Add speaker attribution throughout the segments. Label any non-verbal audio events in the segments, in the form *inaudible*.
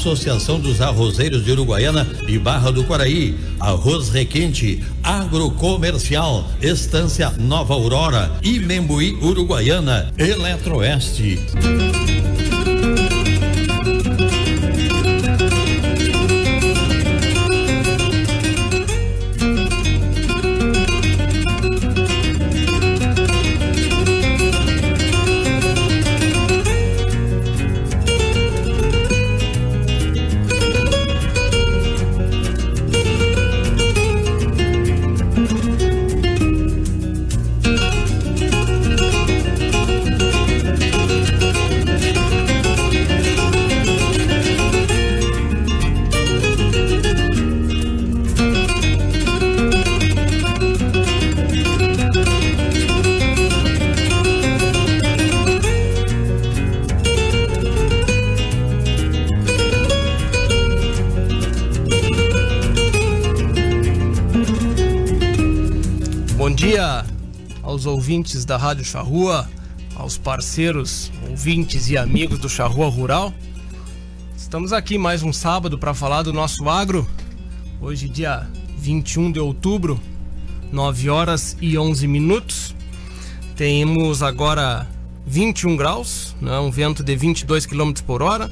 Speaker 1: Associação dos Arrozeiros de Uruguaiana e Barra do Quaraí, Arroz Requente, Agrocomercial, Estância Nova Aurora e Membuí Uruguaiana, Eletroeste.
Speaker 2: Ouvintes da Rádio Charrua, aos parceiros, ouvintes e amigos do Charrua Rural. Estamos aqui mais um sábado para falar do nosso agro. Hoje, dia 21 de outubro, 9 horas e 11 minutos. Temos agora 21 graus, né? um vento de 22 km por hora,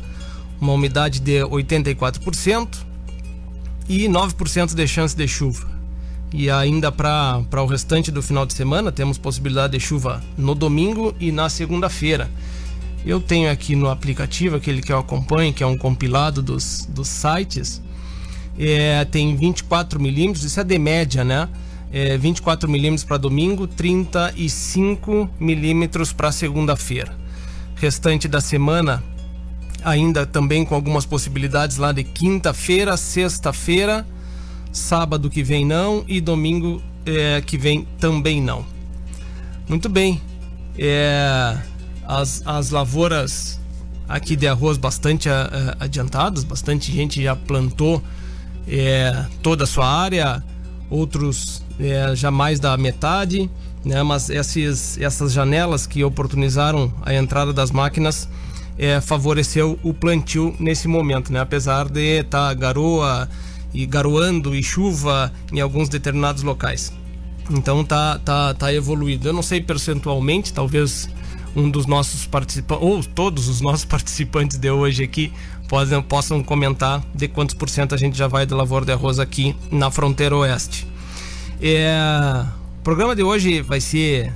Speaker 2: uma umidade de 84% e 9% de chance de chuva. E ainda para o restante do final de semana, temos possibilidade de chuva no domingo e na segunda-feira. Eu tenho aqui no aplicativo, aquele que eu acompanho, que é um compilado dos, dos sites, é, tem 24 milímetros, isso é de média, né? É, 24 milímetros para domingo, 35 milímetros para segunda-feira. Restante da semana, ainda também com algumas possibilidades lá de quinta-feira, sexta-feira sábado que vem não e domingo é, que vem também não. Muito bem. É, as, as lavouras aqui de arroz bastante a, a, adiantadas, bastante gente já plantou é, toda a sua área, outros é, já mais da metade, né? mas esses, essas janelas que oportunizaram a entrada das máquinas é, favoreceu o plantio nesse momento, né? apesar de estar tá garoa e garoando e chuva em alguns determinados locais. Então tá, tá, tá evoluído. Eu não sei percentualmente, talvez um dos nossos participantes, ou todos os nossos *laughs* participantes de hoje aqui, possam, possam comentar de quantos por cento a gente já vai da lavoura de arroz aqui na fronteira oeste. É, o programa de hoje vai ser,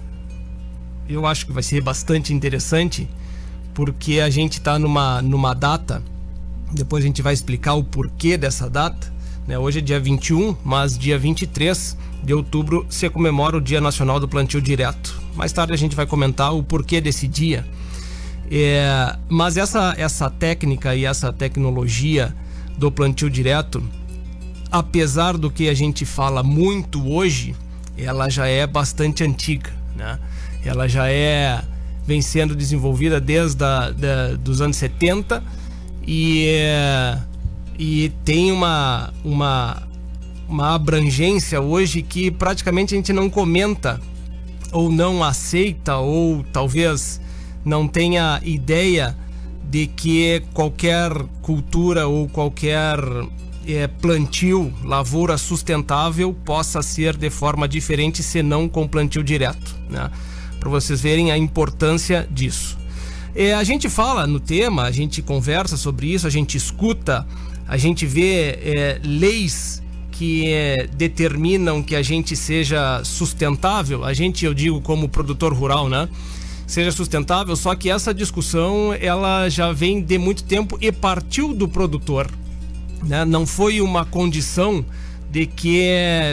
Speaker 2: eu acho que vai ser bastante interessante, porque a gente está numa, numa data, depois a gente vai explicar o porquê dessa data, né? Hoje é dia 21, mas dia 23 de outubro se comemora o Dia Nacional do Plantio Direto. Mais tarde a gente vai comentar o porquê desse dia. É, mas essa, essa técnica e essa tecnologia do plantio direto, apesar do que a gente fala muito hoje, ela já é bastante antiga, né? Ela já é vem sendo desenvolvida desde a, da, dos anos 70 e é, e tem uma, uma, uma abrangência hoje que praticamente a gente não comenta ou não aceita ou talvez não tenha ideia de que qualquer cultura ou qualquer é, plantio, lavoura sustentável possa ser de forma diferente senão com plantio direto, né? Para vocês verem a importância disso. É, a gente fala no tema, a gente conversa sobre isso, a gente escuta a gente vê é, leis que é, determinam que a gente seja sustentável, a gente, eu digo como produtor rural, né? Seja sustentável, só que essa discussão ela já vem de muito tempo e partiu do produtor. Né? Não foi uma condição de que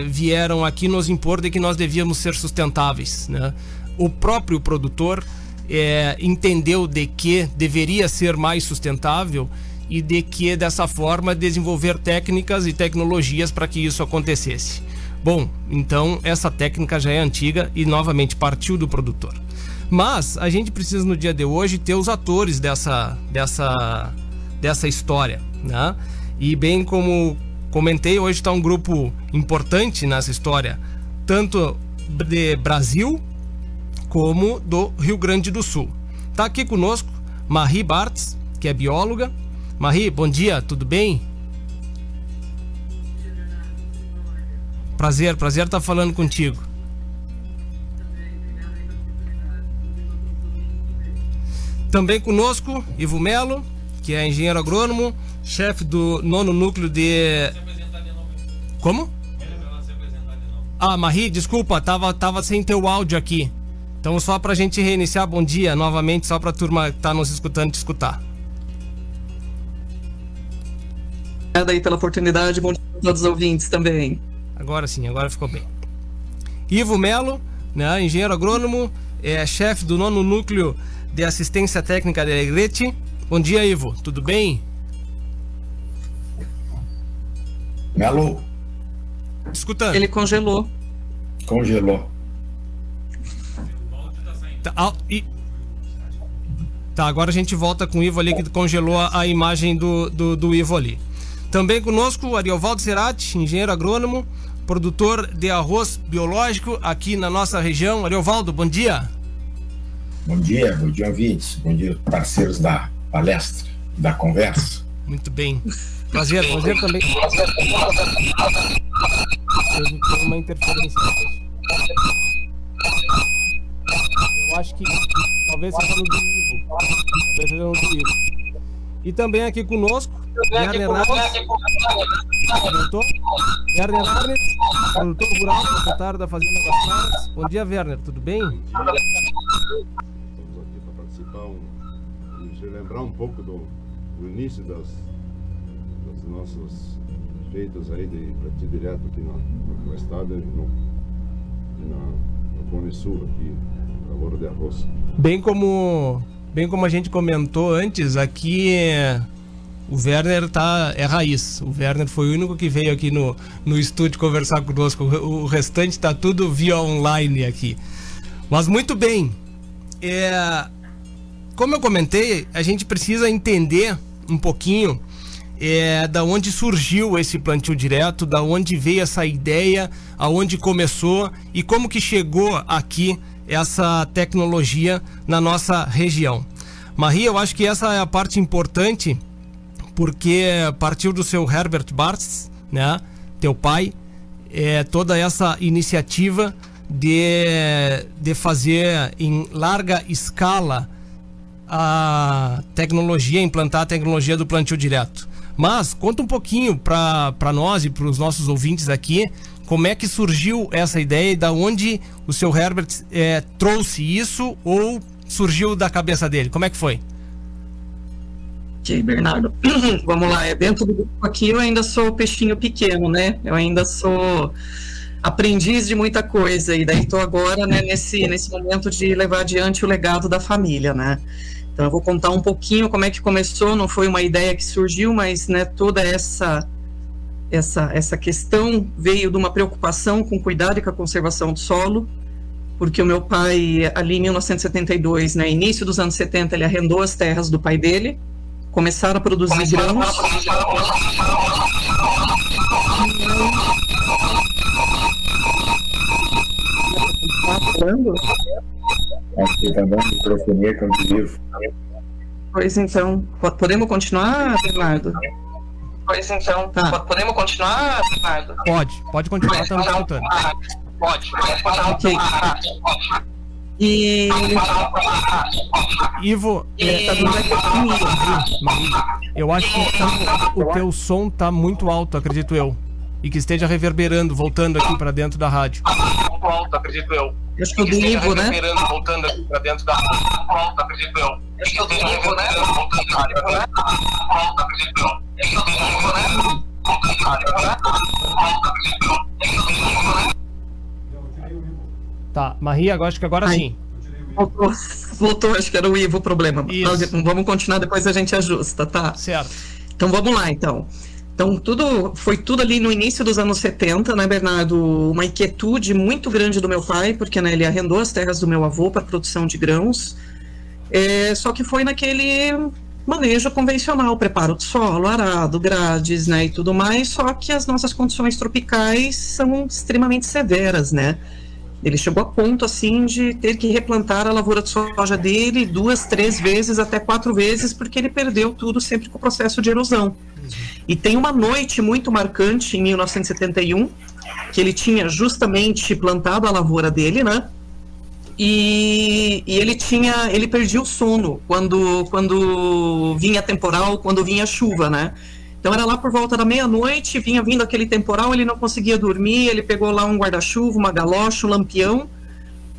Speaker 2: vieram aqui nos impor de que nós devíamos ser sustentáveis. Né? O próprio produtor é, entendeu de que deveria ser mais sustentável e de que dessa forma desenvolver técnicas e tecnologias para que isso acontecesse. Bom, então essa técnica já é antiga e novamente partiu do produtor. Mas a gente precisa no dia de hoje ter os atores dessa dessa dessa história, né? E bem como comentei, hoje está um grupo importante nessa história, tanto de Brasil como do Rio Grande do Sul. Está aqui conosco Marie Bartz, que é bióloga, Marie, bom dia, tudo bem? Prazer, prazer estar falando contigo. Também conosco, Ivo Melo, que é engenheiro agrônomo, chefe do nono núcleo de. Como? Ah, Marie, desculpa, tava, tava sem teu áudio aqui. Então, só pra gente reiniciar, bom dia novamente, só pra turma que tá nos escutando te escutar.
Speaker 3: Obrigada aí pela oportunidade, bom dia a todos os ouvintes também.
Speaker 2: Agora sim, agora ficou bem. Ivo Melo, né, engenheiro agrônomo, é chefe do nono núcleo de assistência técnica da Alegrete. Bom dia, Ivo, tudo bem?
Speaker 4: Melo.
Speaker 2: Escutando.
Speaker 3: Ele congelou.
Speaker 4: Congelou.
Speaker 2: Tá, ah, e... tá, agora a gente volta com o Ivo ali que congelou a, a imagem do, do, do, Ivo ali. Também conosco o Ariovaldo Cerati, engenheiro agrônomo, produtor de arroz biológico aqui na nossa região. Ariovaldo, bom dia.
Speaker 4: Bom dia, bom dia, ouvintes. Bom dia, parceiros da palestra, da conversa.
Speaker 2: Muito bem. Prazer, prazer também. Tem uma interferência. Eu acho que talvez seja no do Ivo. Talvez seja no do Ivo. E também aqui conosco, Werner Arnes, produtor. Werner Arnes, produtor rural, proprietário da Fazenda das Claras. Bom dia, Werner, tudo bem? Bom dia.
Speaker 5: Estamos aqui para participar um, e relembrar um pouco do, do início das, das nossas feitas aí de plantio direto aqui no, no estado e no, na, no Cone Sul, aqui, lavoura de arroz.
Speaker 2: Bem como, bem como a gente comentou antes, aqui o Werner tá, é raiz. O Werner foi o único que veio aqui no, no estúdio conversar conosco. O, o restante está tudo via online aqui. Mas muito bem. É, como eu comentei, a gente precisa entender um pouquinho é, da onde surgiu esse plantio direto, da onde veio essa ideia, aonde começou e como que chegou aqui essa tecnologia na nossa região. Maria, eu acho que essa é a parte importante, porque partiu do seu Herbert Bartz, né, teu pai, é, toda essa iniciativa de, de fazer em larga escala a tecnologia, implantar a tecnologia do plantio direto. Mas conta um pouquinho para nós e para os nossos ouvintes aqui como é que surgiu essa ideia e da onde o seu Herbert é, trouxe isso ou surgiu da cabeça dele? Como é que foi?
Speaker 3: Ok, Bernardo. *clears throat* Vamos lá. É, dentro do grupo aqui eu ainda sou peixinho pequeno, né? Eu ainda sou aprendiz de muita coisa e daí estou agora né, nesse, nesse momento de levar adiante o legado da família, né? Então eu vou contar um pouquinho como é que começou, não foi uma ideia que surgiu, mas né, toda essa essa essa questão veio de uma preocupação com cuidado e com a conservação do solo, porque o meu pai ali em 1972, né, início dos anos 70, ele arrendou as terras do pai dele, começaram a produzir começaram grãos. A produzir...
Speaker 4: que tá dando microfonia.
Speaker 3: Pois então, podemos continuar, Bernardo?
Speaker 6: Pois então, tá. podemos continuar, Bernardo?
Speaker 2: Pode, pode continuar, estamos escutando.
Speaker 6: Pode, pode. Ok.
Speaker 3: E.
Speaker 2: Ivo, é, eu acho que o teu som tá muito alto, acredito eu. E que esteja reverberando, voltando aqui para dentro da rádio.
Speaker 6: Muito alto, acredito eu.
Speaker 3: Acho que o do Ivo, né?
Speaker 6: voltando aqui pra dentro da Pronto, acredito eu. Acho que o do Ivo, né? Voltando né? Pronto, acredito eu. Acho que o do Ivo, né?
Speaker 2: Tá, Maria, agora acho que agora Ai. sim.
Speaker 3: Voltou, voltou, acho que era o Ivo o problema.
Speaker 2: Isso.
Speaker 3: Vamos continuar, depois a gente ajusta, tá?
Speaker 2: Certo.
Speaker 3: Então vamos lá, então. Então, tudo foi tudo ali no início dos anos 70, né, Bernardo? Uma inquietude muito grande do meu pai, porque né, ele arrendou as terras do meu avô para produção de grãos. É, só que foi naquele manejo convencional, preparo do solo, arado, grades, né, e tudo mais. Só que as nossas condições tropicais são extremamente severas, né? Ele chegou a ponto assim de ter que replantar a lavoura de soja dele duas, três vezes, até quatro vezes, porque ele perdeu tudo sempre com o processo de erosão. E tem uma noite muito marcante em 1971, que ele tinha justamente plantado a lavoura dele, né? E, e, ele tinha, ele perdia o sono quando, quando vinha temporal, quando vinha chuva, né? Então era lá por volta da meia-noite, vinha vindo aquele temporal, ele não conseguia dormir, ele pegou lá um guarda-chuva, uma galocha, um lampião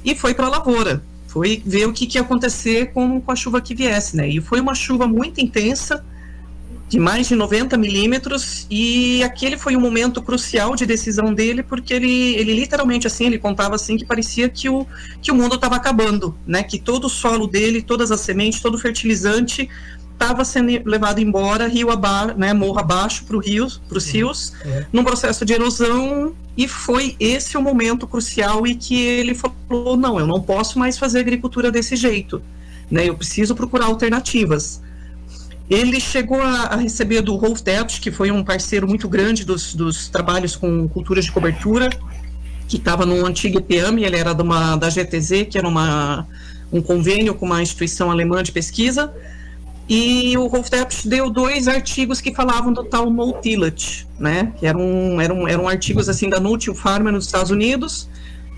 Speaker 3: e foi para a lavoura. Foi ver o que, que ia acontecer com, com a chuva que viesse, né? E foi uma chuva muito intensa, de mais de 90 milímetros, e aquele foi um momento crucial de decisão dele, porque ele, ele literalmente assim, ele contava assim que parecia que o, que o mundo estava acabando, né? Que todo o solo dele, todas as sementes, todo o fertilizante estava sendo levado embora rio abaixo, né, morro abaixo para rio, para os uhum. rios, uhum. num processo de erosão e foi esse o momento crucial e que ele falou não, eu não posso mais fazer agricultura desse jeito, né, eu preciso procurar alternativas. Ele chegou a, a receber do Rolf Debs, que foi um parceiro muito grande dos, dos trabalhos com culturas de cobertura, que estava no antigo EPAM, ele era de uma, da GTZ, que era uma, um convênio com uma instituição alemã de pesquisa, e o Rolf Depsch deu dois artigos que falavam do tal no né? Que eram, eram, eram artigos assim da Nutil Farmer nos Estados Unidos.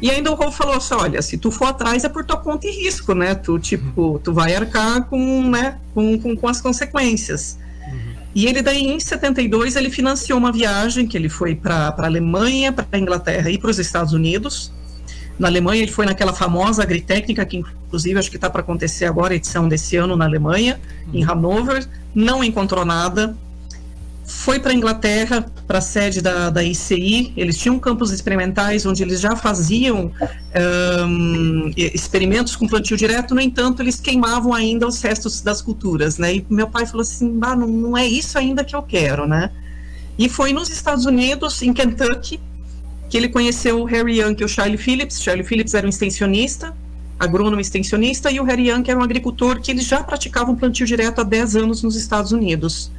Speaker 3: E ainda o Rolf falou assim, olha, se tu for atrás é por tua conta e risco, né? Tu, tipo, tu vai arcar com, né, com, com, com as consequências. Uhum. E ele daí, em 72, ele financiou uma viagem que ele foi para a Alemanha, para a Inglaterra e para os Estados Unidos. Na Alemanha, ele foi naquela famosa agritécnica, que inclusive acho que está para acontecer agora, a edição desse ano na Alemanha, em Hanover, não encontrou nada. Foi para a Inglaterra, para a sede da, da ICI, eles tinham campos experimentais onde eles já faziam um, experimentos com plantio direto, no entanto, eles queimavam ainda os restos das culturas, né? E meu pai falou assim, não, não é isso ainda que eu quero, né? E foi nos Estados Unidos, em Kentucky, que ele conheceu o Harry Young e o Charlie Phillips. Charlie Phillips era um extensionista, agrônomo extensionista, e o Harry Young era um agricultor que eles já praticavam plantio direto há 10 anos nos Estados Unidos.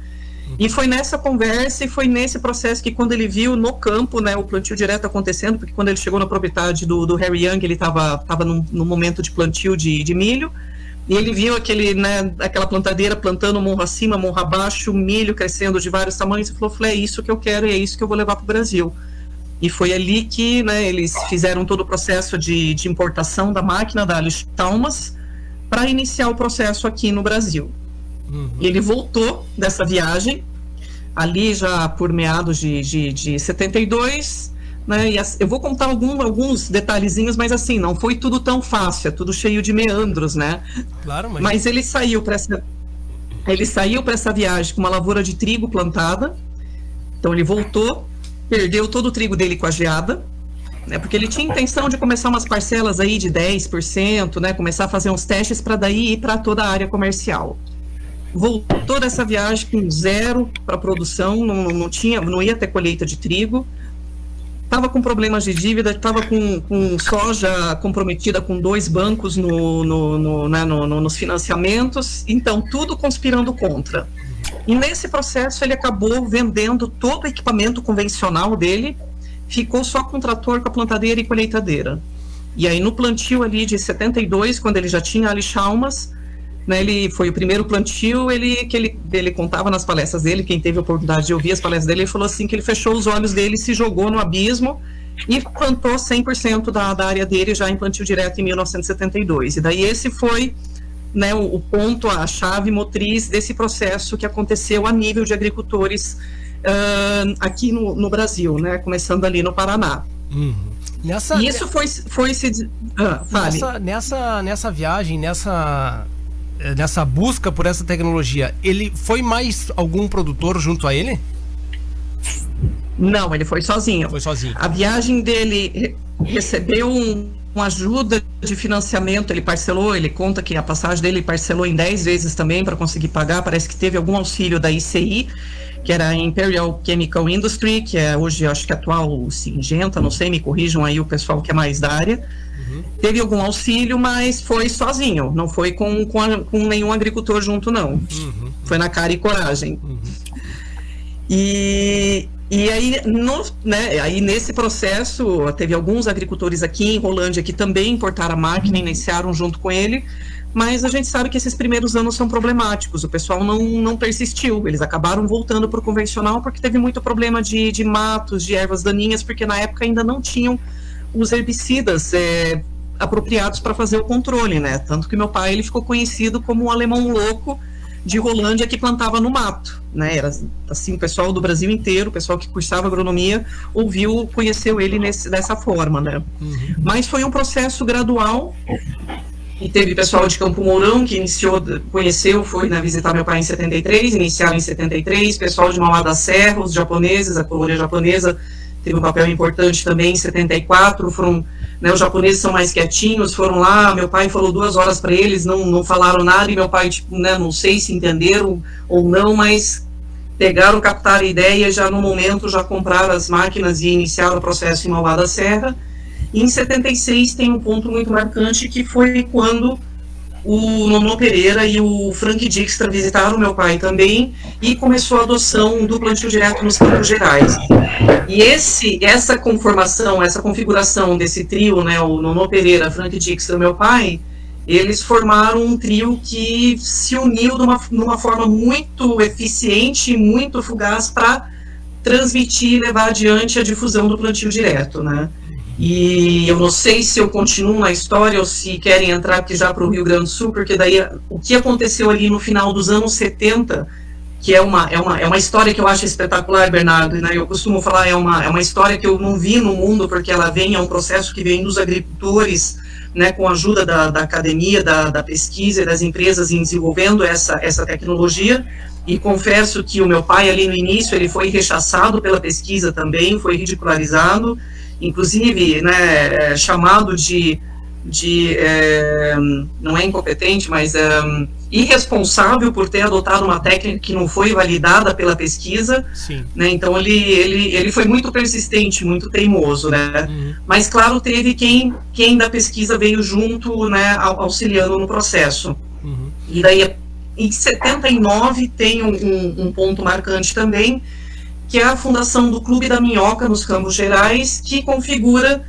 Speaker 3: E foi nessa conversa e foi nesse processo que quando ele viu no campo, né, o plantio direto acontecendo, porque quando ele chegou na propriedade do, do Harry Young, ele estava tava no, no, momento de plantio de, de milho, e ele viu aquele, né, aquela plantadeira plantando morro acima, morro abaixo, milho crescendo de vários tamanhos, e falou, é isso que eu quero e é isso que eu vou levar para o Brasil. E foi ali que né, eles fizeram todo o processo de, de importação da máquina da Alice Thomas para iniciar o processo aqui no Brasil. Uhum. Ele voltou dessa viagem, ali já por meados de, de, de 72, né, e eu vou contar algum, alguns detalhezinhos, mas assim, não foi tudo tão fácil, é tudo cheio de meandros, né? Claro, mas... mas ele saiu para essa ele saiu para essa viagem com uma lavoura de trigo plantada. Então ele voltou perdeu todo o trigo dele com a geada, né, porque ele tinha intenção de começar umas parcelas aí de 10%, né, começar a fazer uns testes para daí ir para toda a área comercial. Voltou dessa viagem com zero para produção, não, não, tinha, não ia ter colheita de trigo, estava com problemas de dívida, estava com, com, soja comprometida com dois bancos no, no, no, né, nos financiamentos, então tudo conspirando contra. E nesse processo ele acabou vendendo todo o equipamento convencional dele, ficou só com trator, com a plantadeira e colheitadeira. E aí no plantio ali de 72, quando ele já tinha ali Chalmas, né, ele foi o primeiro plantio, ele que ele, ele contava nas palestras dele, quem teve a oportunidade de ouvir as palestras dele, ele falou assim que ele fechou os olhos dele, se jogou no abismo e plantou 100% da, da área dele já em plantio direto em 1972. E daí esse foi né, o, ponto, a chave motriz desse processo que aconteceu a nível de agricultores uh, aqui no, no, Brasil, né, começando ali no Paraná. Uhum. Nessa, e isso foi, foi se. Ah,
Speaker 2: nessa, nessa, nessa viagem, nessa, eh, nessa busca por essa tecnologia, ele foi mais algum produtor junto a ele?
Speaker 3: Não, ele foi sozinho.
Speaker 2: Foi sozinho.
Speaker 3: A viagem dele recebeu um com ajuda de financiamento, ele parcelou, ele conta que a passagem dele parcelou em 10 vezes também para conseguir pagar, parece que teve algum auxílio da ICI, que era a Imperial Chemical Industry, que é hoje, acho que atual Singenta, não sei, me corrijam aí o pessoal que é mais da área. Uhum. Teve algum auxílio, mas foi sozinho, não foi com, com, a, com nenhum agricultor junto, não. Uhum. Foi na cara e coragem. Uhum. E E aí, no, né, aí, nesse processo, teve alguns agricultores aqui em Rolândia que também importaram a máquina e iniciaram junto com ele, mas a gente sabe que esses primeiros anos são problemáticos, o pessoal não, não persistiu, eles acabaram voltando para o convencional porque teve muito problema de, de matos, de ervas daninhas, porque na época ainda não tinham os herbicidas é, apropriados para fazer o controle, né? Tanto que meu pai ele ficou conhecido como um alemão louco de Rolândia que plantava no mato, né? Era assim o pessoal do Brasil inteiro, o pessoal que cursava agronomia ouviu, conheceu ele nesse, dessa forma, né? Uhum. Mas foi um processo gradual. E teve pessoal de Campo Mourão que iniciou, conheceu, foi né, visitar meu pai em 73, iniciaram em 73, pessoal de Mauá da Serra, os japoneses, a colônia japonesa teve um papel importante também em 74, foram, né, os japoneses são mais quietinhos, foram lá, meu pai falou duas horas para eles, não, não falaram nada, e meu pai, tipo, né, não sei se entenderam ou não, mas pegaram, captaram a ideia, já no momento já compraram as máquinas e iniciaram o processo em Mauá da Serra, e em 76 tem um ponto muito marcante que foi quando o Nono Pereira e o Frank Dixter visitaram meu pai também e começou a adoção do plantio direto nos Campos Gerais. E esse, essa conformação, essa configuração desse trio, né, o Nono Pereira, Frank Dixter e meu pai, eles formaram um trio que se uniu de uma, de uma forma muito eficiente e muito fugaz para transmitir e levar adiante a difusão do plantio direto, né? E eu não sei se eu continuo na história ou se querem entrar aqui já para o Rio Grande do Sul, porque daí o que aconteceu ali no final dos anos 70, que é uma, é uma, é uma história que eu acho espetacular, Bernardo, né? eu costumo falar, é uma, é uma história que eu não vi no mundo, porque ela vem, é um processo que vem dos agricultores, né, com a ajuda da, da academia, da, da pesquisa e das empresas em desenvolvendo essa, essa tecnologia, e confesso que o meu pai ali no início, ele foi rechaçado pela pesquisa também, foi ridicularizado, inclusive né, é, chamado de, de é, não é incompetente, mas é, irresponsável por ter adotado uma técnica que não foi validada pela pesquisa. Né, então ele, ele, ele foi muito persistente, muito teimoso. Né, uhum. Mas claro, teve quem, quem da pesquisa veio junto, né, auxiliando no processo. Uhum. E daí em 79 tem um, um, um ponto marcante também, que é a fundação do Clube da Minhoca nos Campos Gerais, que configura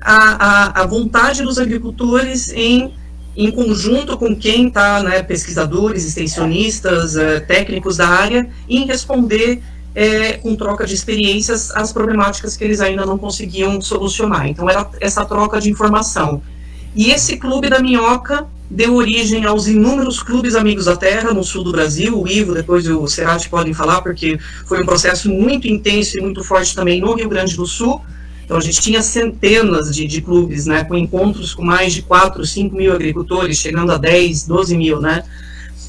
Speaker 3: a, a, a vontade dos agricultores em, em conjunto com quem está, né, pesquisadores, extensionistas, uh, técnicos da área, em responder é, com troca de experiências as problemáticas que eles ainda não conseguiam solucionar. Então, era essa troca de informação. E esse Clube da Minhoca deu origem aos inúmeros clubes amigos da terra no sul do Brasil, o Ivo, depois o Cerati podem falar, porque foi um processo muito intenso e muito forte também no Rio Grande do Sul. Então a gente tinha centenas de, de clubes, né, com encontros com mais de 4, 5 mil agricultores, chegando a 10, 12 mil, né.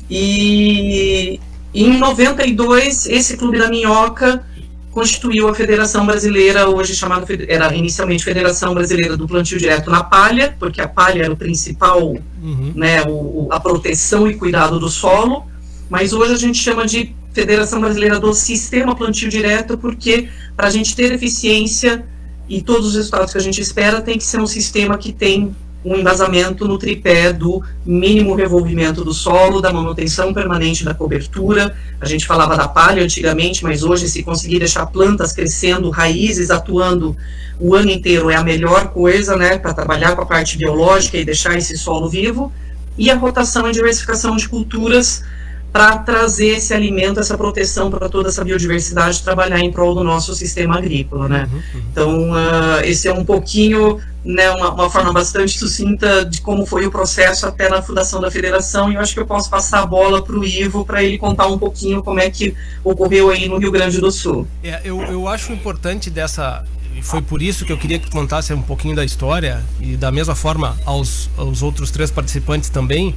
Speaker 3: E em 92, esse Clube da Minhoca constituiu a Federação Brasileira, hoje chamada, era inicialmente Federação Brasileira do Plantio Direto na Palha, porque a palha era o principal, uhum. né, o, a proteção e cuidado do solo, mas hoje a gente chama de Federação Brasileira do Sistema Plantio Direto, porque para a gente ter eficiência e todos os resultados que a gente espera, tem que ser um sistema que tem um embasamento no tripé do mínimo revolvimento do solo, da manutenção permanente da cobertura. A gente falava da palha antigamente, mas hoje, se conseguir deixar plantas crescendo, raízes atuando o ano inteiro, é a melhor coisa, né, para trabalhar com a parte biológica e deixar esse solo vivo. E a rotação e diversificação de culturas para trazer esse alimento, essa proteção para toda essa biodiversidade, trabalhar em prol do nosso sistema agrícola, né? Uhum, uhum. Então, uh, esse é um pouquinho, né, uma, uma, forma bastante sucinta de como foi o processo até na fundação da federação, e eu acho que eu posso passar a bola para o Ivo para ele contar um pouquinho como é que ocorreu aí no Rio Grande do Sul.
Speaker 2: É, eu, eu acho importante dessa foi por isso que eu queria que contasse um pouquinho da história e da mesma forma aos, aos outros três participantes também,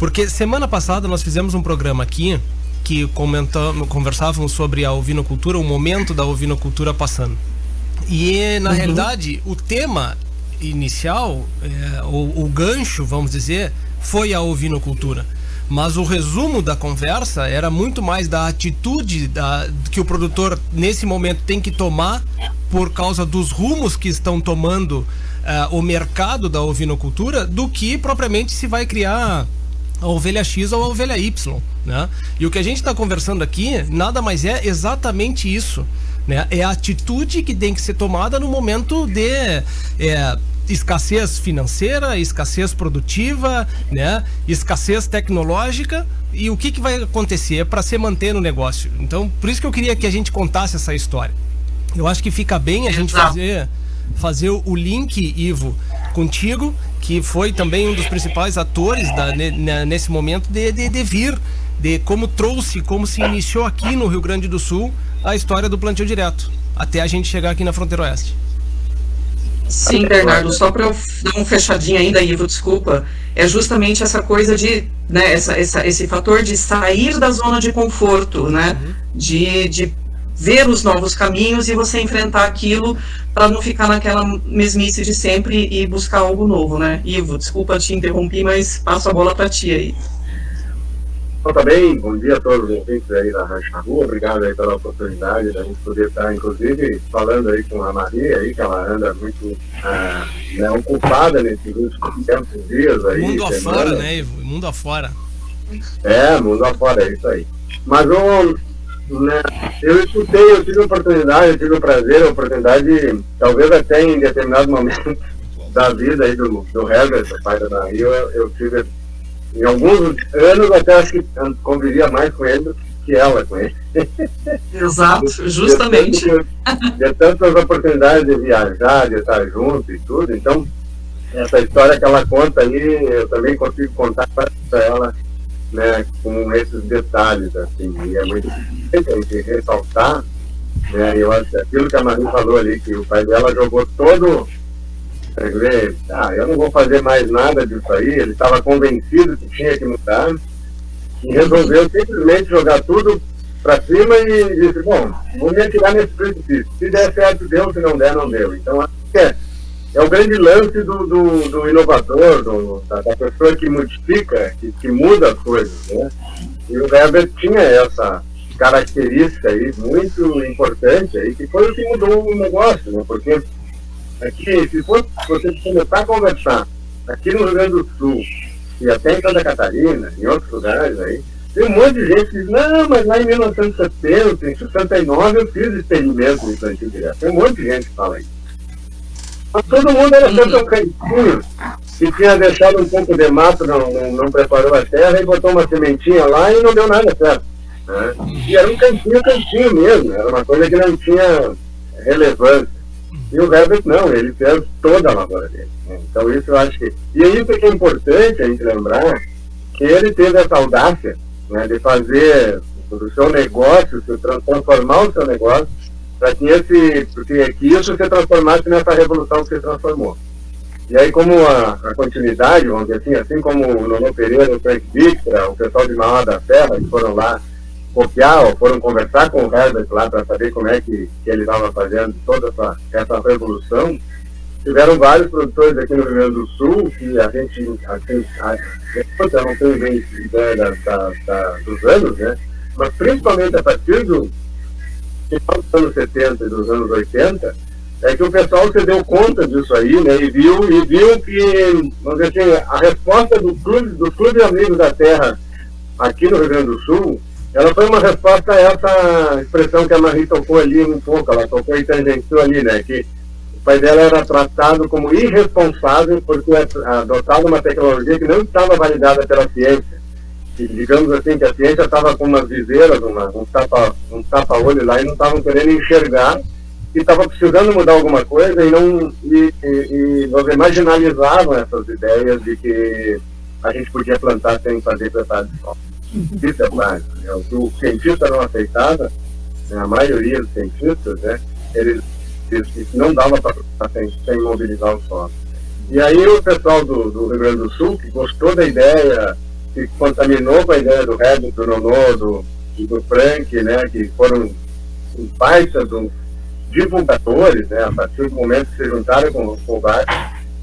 Speaker 2: porque semana passada nós fizemos um programa aqui que comentamos, conversávamos sobre a ovinocultura, o momento da ovinocultura passando. E na uhum. realidade, o tema inicial, é, o, o gancho, vamos dizer, foi a ovinocultura. Mas o resumo da conversa era muito mais da atitude da, que o produtor nesse momento tem que tomar por causa dos rumos que estão tomando uh, o mercado da ovinocultura do que propriamente se vai criar a ovelha X ou a ovelha Y, né? E o que a gente está conversando aqui nada mais é exatamente isso, Né? É a atitude que tem que ser tomada no momento de é, escassez financeira, escassez produtiva, né? escassez tecnológica. E o que, que vai acontecer é para se manter no negócio. Então, por isso que eu queria que a gente contasse essa história. Eu acho que fica bem a gente fazer, fazer o link, Ivo, contigo, que foi também um dos principais atores da, nesse momento de, de, de vir, de como trouxe, como se iniciou aqui no Rio Grande do Sul a história do plantio direto, até a gente chegar aqui na fronteira oeste.
Speaker 3: Sim, Bernardo, só para eu dar um fechadinho ainda, Ivo, desculpa, é justamente essa coisa de, né, essa, essa, esse fator de sair da zona de conforto, né, uhum. de, de ver os novos caminhos e você enfrentar aquilo para não ficar naquela mesmice de sempre e buscar algo novo, né? Ivo, desculpa te interromper, mas passo a bola para ti aí.
Speaker 7: Então, tá bem, bom dia a todos os ouvintes aí da Rancha Rua, obrigado aí pela oportunidade da gente poder estar, inclusive, falando aí com a Maria aí, que ela anda muito ah, né, ocupada nesses últimos dias aí.
Speaker 2: Mundo semana. afora, né, Ivo? Mundo afora.
Speaker 7: É, mundo afora, é isso aí. Mas um, eu escutei, eu tive a oportunidade, eu tive o prazer, a oportunidade, talvez até em determinado momento *laughs* da vida aí do, do Herbert, o pai da Maria, eu, eu tive em alguns anos até acho que convivia mais com ele do que ela com ele. *laughs*
Speaker 3: Exato, justamente.
Speaker 7: De tantas oportunidades de viajar, de estar junto e tudo, então essa história que ela conta aí, eu também consigo contar para ela né, com esses detalhes, assim, e é muito importante ressaltar, né, eu acho aquilo que a Maria falou ali, que o pai dela jogou todo escrever, ah, eu não vou fazer mais nada disso aí, ele estava convencido que tinha que mudar, e resolveu simplesmente jogar tudo para cima e disse, bom, vou me atirar nesse precipício. Se der certo, deu, se não der, não deu. Então, acho que é, é o grande lance do, do, do inovador, do, da, da, pessoa que modifica, que, que muda as coisas, né? E o Herbert tinha essa característica aí muito importante aí, que foi o que mudou o negócio, né? Porque Aqui, se você começar a conversar aqui no Rio Grande do Sul e até em Santa Catarina, em outros lugares aí, tem um monte de gente que diz, não, mas lá em 1970, em 69, eu fiz experimento plantio direto. Tem um monte de gente que fala isso. Mas todo mundo era só um cantinho que tinha deixado um pouco de mato, não, não, não, preparou a terra e botou uma sementinha lá e não deu nada certo. Né? E era um cantinho, cantinho mesmo, era uma coisa que não tinha relevância. E o Herbert não, ele fez toda a lavoura dele. Né? Então isso eu acho que. E é isso que é importante a gente lembrar, que ele teve essa audácia né, de fazer o seu negócio, se transformar o seu negócio, para que, esse, que, que isso se transformasse nessa revolução que se transformou. E aí, como a, a continuidade, vamos dizer assim, assim como o Nono Pereira, o Frank Victor, o pessoal de Mauá da Serra, que foram lá copiar foram conversar com o Herbert lá para saber como é que, que ele estava fazendo toda essa, essa revolução. Tiveram vários produtores aqui no Rio Grande do Sul que a gente, assim, a, eu não tenho bem ideia da, da, da, dos anos, né? Mas principalmente a partir do final dos anos 70 e dos anos 80, é que o pessoal se deu conta disso aí, né? E viu, e viu que, vamos dizer assim, a resposta do clube, do Clube Amigos da Terra aqui no Rio Grande do Sul ela foi uma resposta a essa expressão que a Marie tocou ali um pouco, ela tocou e tangenciou ali, né? Que o pai dela era tratado como irresponsável por ter adotado uma tecnologia que não estava validada pela ciência. E, digamos assim, que a ciência estava com umas viseiras, uma, um tapa-olho um tapa lá e não estavam querendo enxergar e estava precisando mudar alguma coisa e não e, e, e nós marginalizavam essas ideias de que a gente podia plantar sem fazer preparo de sol. Isso é básico. Né? O que o cientista não aceitava, né, a maioria dos cientistas, né, eles que não dava para sem, sem mobilizar o solo. E aí o pessoal do, do, Rio Grande do Sul, que gostou da ideia, que contaminou com a ideia do Herbert, do Nonô, do, do Frank, né, que foram baita dos divulgadores, né, a partir do momento que se juntaram com, com o VAR,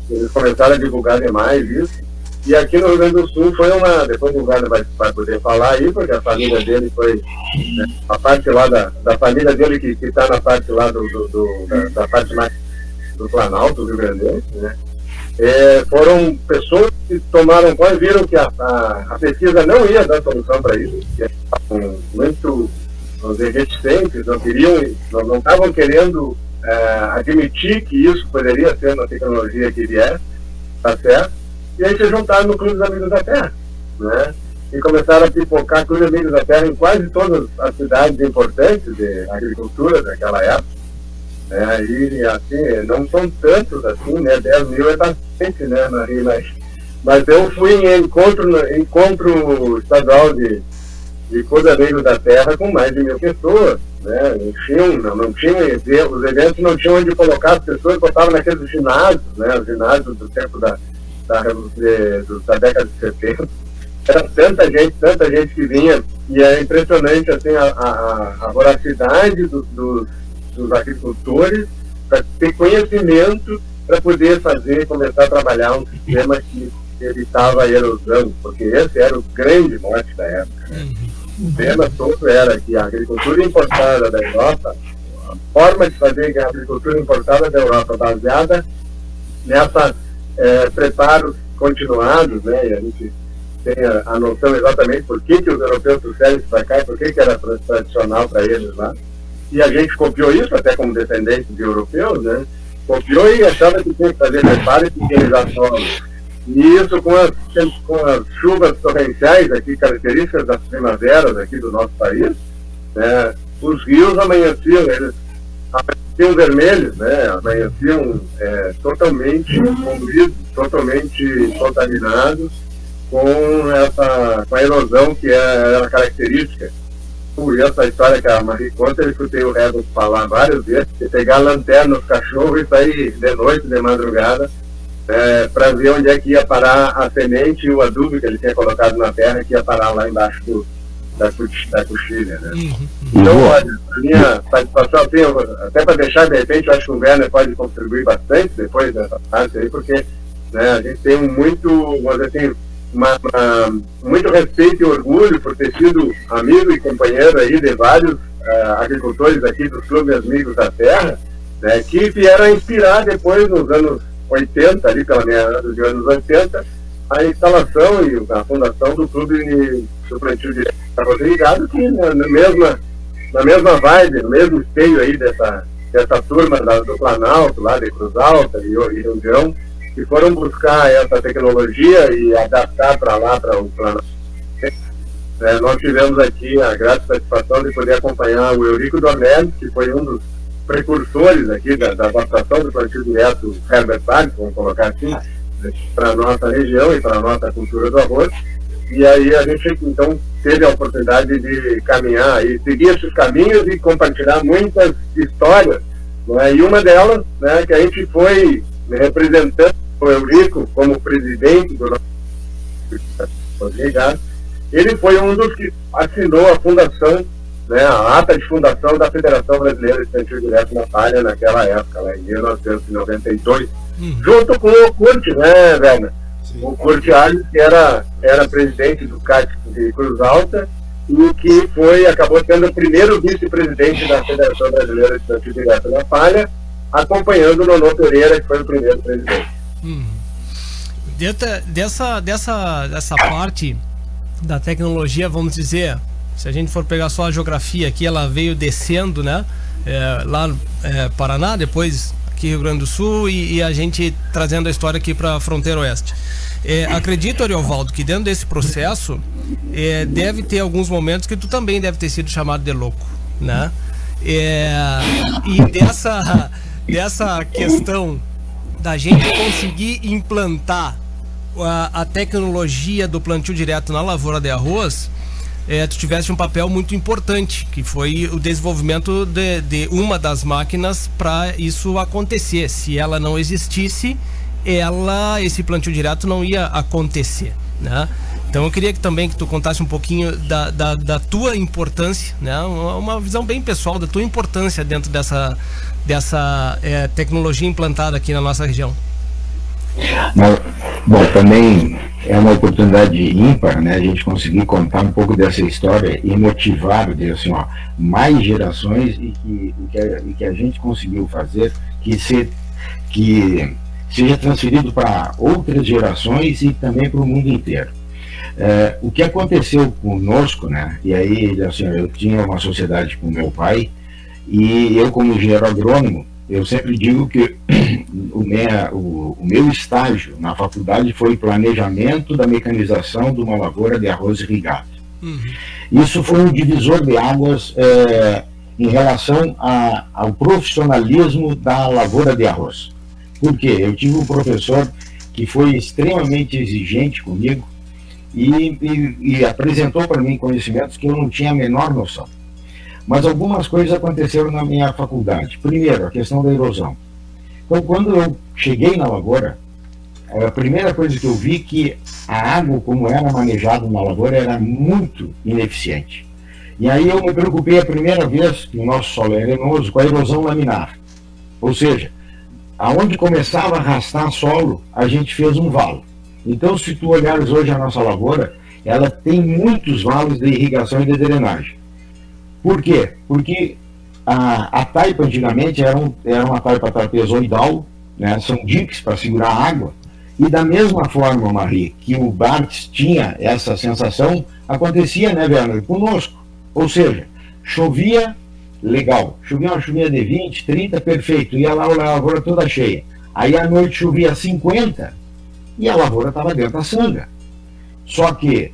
Speaker 7: eles começaram a divulgar demais isso, e aqui no Rio Grande do Sul foi uma. Depois o Guarda vai, vai poder falar aí, porque a família dele foi. Né, a parte lá da, da família dele que está na parte lá do, do, do da, da, parte mais do Planalto, do Rio Grande, né? É, foram pessoas que tomaram conta viram que a, a, a, pesquisa não ia dar solução para isso, que estavam muito, reticentes, não queriam, não estavam querendo é, admitir que isso poderia ser uma tecnologia que viesse, tá certo? E aí se juntaram no Clube dos Amigos da Terra, né? E começaram a pipocar Clube dos Amigos da Terra em quase todas as cidades importantes de agricultura daquela época. Né? E assim, não são tantos assim, né? 10 mil é bastante, né? Mas, mas eu fui em encontro, encontro estadual de de Cordeiros da Terra com mais de mil pessoas. Né? Não não, não os eventos não tinham onde colocar as pessoas, botavam naqueles ginásios, né? os ginásios do tempo da, da, de, da década de 70. Era tanta gente, tanta gente que vinha, e é impressionante assim, a, a, a voracidade do, do, dos agricultores para ter conhecimento para poder fazer, começar a trabalhar um sistema que evitava a erosão, porque esse era o grande mote da época. Né? Uhum. O tema todo era que a agricultura importada da Europa, a forma de fazer a agricultura importada da Europa baseada nessa é, preparos continuados, né, e a gente tem a, a, noção exatamente por que, que os europeus trouxeram isso para cá e por que, que era tradicional para eles lá. E a gente copiou isso, até como descendentes de europeus, né, copiou e achava que tinha que fazer preparo e pequenizar solos e isso com as, com as chuvas torrenciais aqui, características das primaveras aqui do nosso país, né, os rios amanheciam, eles amanheciam vermelhos, né, amanheciam é, totalmente poluídos, totalmente contaminados com essa com a erosão que é, era característica. Essa história que a Marie conta, eu escutei o Redo falar várias vezes, de pegar a lanterna nos cachorros e sair de noite, de madrugada, é, para ver onde é que ia parar a semente e o adubo que ele tinha colocado na terra, que ia parar lá embaixo do, da, da coxilha. Né? Uhum. Então, olha, a minha participação, assim, até para deixar, de repente, eu acho que o Werner pode contribuir bastante depois dessa parte aí, porque né, a gente tem muito, vamos dizer assim, uma, uma, muito respeito e orgulho por ter sido amigo e companheiro aí de vários uh, agricultores aqui dos clubes amigos da terra, né, que vieram a inspirar depois nos anos 80, ali pela meia dos anos 80, a instalação e a fundação do clube do de Arroz Irrigado, que na, na, mesma, na mesma vibe, no mesmo esteio aí dessa, dessa turma da, do Planalto, lá de Cruz Alta e, e região, que foram buscar essa tecnologia e adaptar para lá, para o Planalto. É, nós tivemos aqui a grata satisfação de poder acompanhar o Eurico Dornelles, que foi um dos precursores aqui da, da adaptação do plantio direto Herbert Park, vamos colocar assim, para a nossa região e para a nossa cultura do arroz. E aí a gente então teve a oportunidade de caminhar e seguir esses caminhos e compartilhar muitas histórias. Né? E uma delas, né, que a gente foi representando o Eurico como presidente do nosso ele foi um dos que assinou a fundação né, a ata de fundação da Federação Brasileira de Plantio Direto na Palha naquela época, lá em 1992, hum. junto com o Curte, né, velho? O Curte Alves, que era, era presidente do CAT de Cruz Alta e que foi, acabou sendo o primeiro vice-presidente da Federação Brasileira de Plantio Direto na Palha, acompanhando o Nono Pereira, que foi o primeiro presidente. Hum.
Speaker 2: Dessa, dessa, dessa parte da tecnologia, vamos dizer, se a gente for pegar só a geografia aqui, ela veio descendo, né? É, lá é, Paraná, depois aqui Rio Grande do Sul e, e a gente trazendo a história aqui para a fronteira oeste. É, acredito, Ariovaldo, que dentro desse processo é, deve ter alguns momentos que tu também deve ter sido chamado de louco, né? É, e dessa, dessa questão da gente conseguir implantar a, a tecnologia do plantio direto na lavoura de arroz, é, tu tivesse um papel muito importante, que foi o desenvolvimento de, de uma das máquinas para isso acontecer. Se ela não existisse, ela esse plantio direto não ia acontecer, né? Então eu queria que, também que tu contasse um pouquinho da, da, da tua importância, né? Uma, visão bem pessoal da tua importância dentro dessa, dessa é, tecnologia implantada aqui na nossa região.
Speaker 8: Bom, também é uma oportunidade ímpar, né? A gente conseguir contar um pouco dessa história e motivar, assim, ó, mais gerações e que, e que, a, e que a gente conseguiu fazer que, se, que seja transferido para outras gerações e também para o mundo inteiro. É, o que aconteceu conosco, né? E aí, assim, eu tinha uma sociedade com meu pai e eu, como engenheiro agrônomo, eu sempre digo que *clears throat* o, minha, o, o, meu estágio na faculdade foi planejamento da mecanização de uma lavoura de arroz irrigado. Uhum. Isso foi um divisor de águas é, em relação a, ao profissionalismo da lavoura de arroz. Por quê? Eu tive um professor que foi extremamente exigente comigo e, e, e apresentou para mim conhecimentos que eu não tinha a menor noção. Mas algumas coisas aconteceram na minha faculdade. Primeiro, a questão da erosão. Então, quando eu cheguei na lavoura, a primeira coisa que eu vi que a água, como era manejada na lavoura, era muito ineficiente. E aí eu me preocupei a primeira vez que o nosso solo arenoso com a erosão laminar. Ou seja, aonde começava a arrastar solo, a gente fez um valo. Então, se tu olhares hoje a nossa lavoura, ela tem muitos valos de irrigação e de drenagem. Por quê? Porque a, a taipa antigamente era, um, era uma taipa trapezoidal, né? são diques para segurar a água, e da mesma forma, Marie, que o Bartz tinha essa sensação, acontecia, né, Werner, conosco. Ou seja, chovia, legal. Chovia uma chuvinha de 20, 30, perfeito. Lá a lavoura toda cheia. Aí à noite chovia 50 e a lavoura estava dentro da sanga. Só que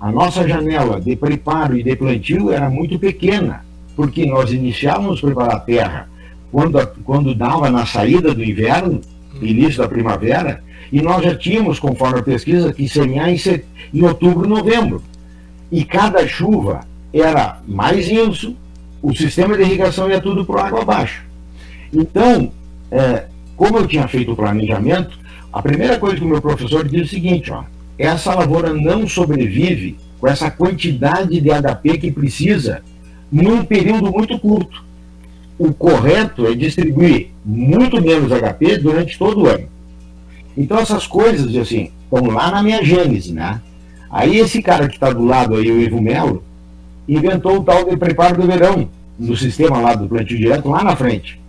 Speaker 8: a nossa janela de preparo e de plantio era muito pequena, porque nós iniciávamos a preparar a terra quando, quando dava na saída do inverno, início da primavera, e nós já tínhamos, conforme a pesquisa, que semear em, em outubro, novembro. E cada chuva era mais inso, o sistema de irrigação ia tudo para água abaixo. Então, é, como eu tinha feito o planejamento, a primeira coisa que o meu professor disse é o seguinte, ó, essa lavoura não sobrevive com essa quantidade de HP que precisa num período muito curto. O correto é distribuir muito menos HP durante todo o ano. Então essas coisas, assim, estão lá na minha gênese, né? Aí esse cara que está do lado aí, o Ivo Melo, inventou o tal de preparo do verão, no sistema lá do plantio direto, lá na frente.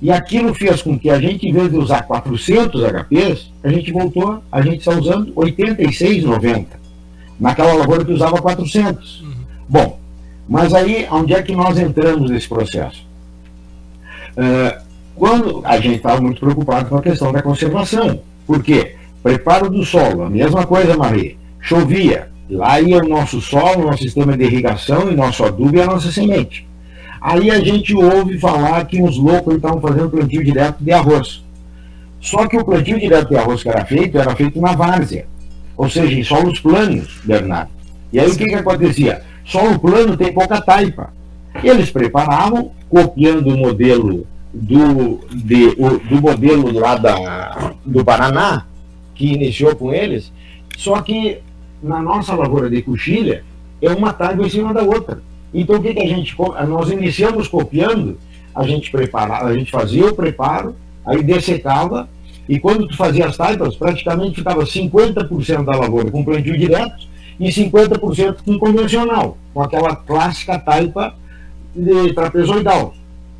Speaker 8: E aquilo fez com que a gente, em vez de usar 400 HPs, a gente voltou, a gente está usando 86, 90. Naquela lavoura que usava 400. Uhum. Bom, mas aí, onde é que nós entramos nesse processo? Uh, quando a gente estava muito preocupado com a questão da conservação. Por quê? Preparo do solo, a mesma coisa, Maria. Chovia, Lá ia o nosso solo, o nosso sistema de irrigação, e nosso adubo e a nossa semente. Aí a gente ouve falar que uns loucos estavam fazendo plantio direto de arroz. Só que o plantio direto de arroz que era feito, era feito na várzea. Ou seja, em solos planos, Bernardo. E aí o que, que acontecia? Solo plano tem pouca taipa. Eles preparavam, copiando o modelo do, de, o, do modelo lá da, do Paraná, que iniciou com eles, só que na nossa lavoura de coxilha, é uma taipa em cima da outra. Então, o que, que a gente. Nós iniciamos copiando, a gente, prepara, a gente fazia o preparo, aí dessecava, e quando tu fazia as taipas, praticamente ficava 50% da lavoura com plantio direto e 50% com convencional, com aquela clássica taipa de trapezoidal.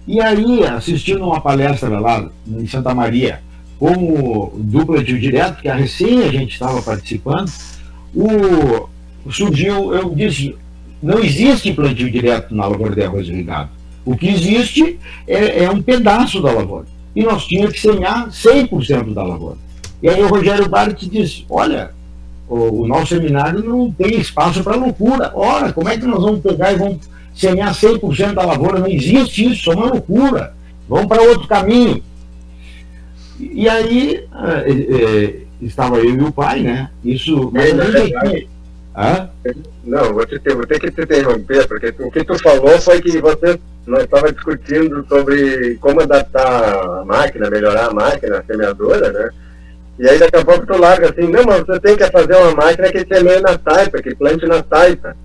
Speaker 8: E aí, assistindo uma palestra lá em Santa Maria, como do plantio direto, que a recém a gente estava participando, o, surgiu, eu disse, não existe plantio direto na lavoura de arroz irrigado. O que existe é, é um pedaço da lavoura. E nós tínhamos que semear 100% da lavoura. E aí o Rogério Bart disse, olha, o, o nosso seminário não tem espaço para loucura. Ora, como é que nós vamos pegar e vamos semear 100% da lavoura? Não existe isso, é uma loucura. Vamos para outro caminho. E aí, é, é, estava eu e o pai, né? Isso. Mas
Speaker 7: é Hã? Não, vou, te, vou ter que te interromper, porque o que tu falou foi que você nós estava discutindo sobre como adaptar a máquina, melhorar a máquina, a semeadora, né? E aí daqui a pouco tu larga assim, não, mas você tem que fazer uma máquina que semeie na taipa, que plante na taipa.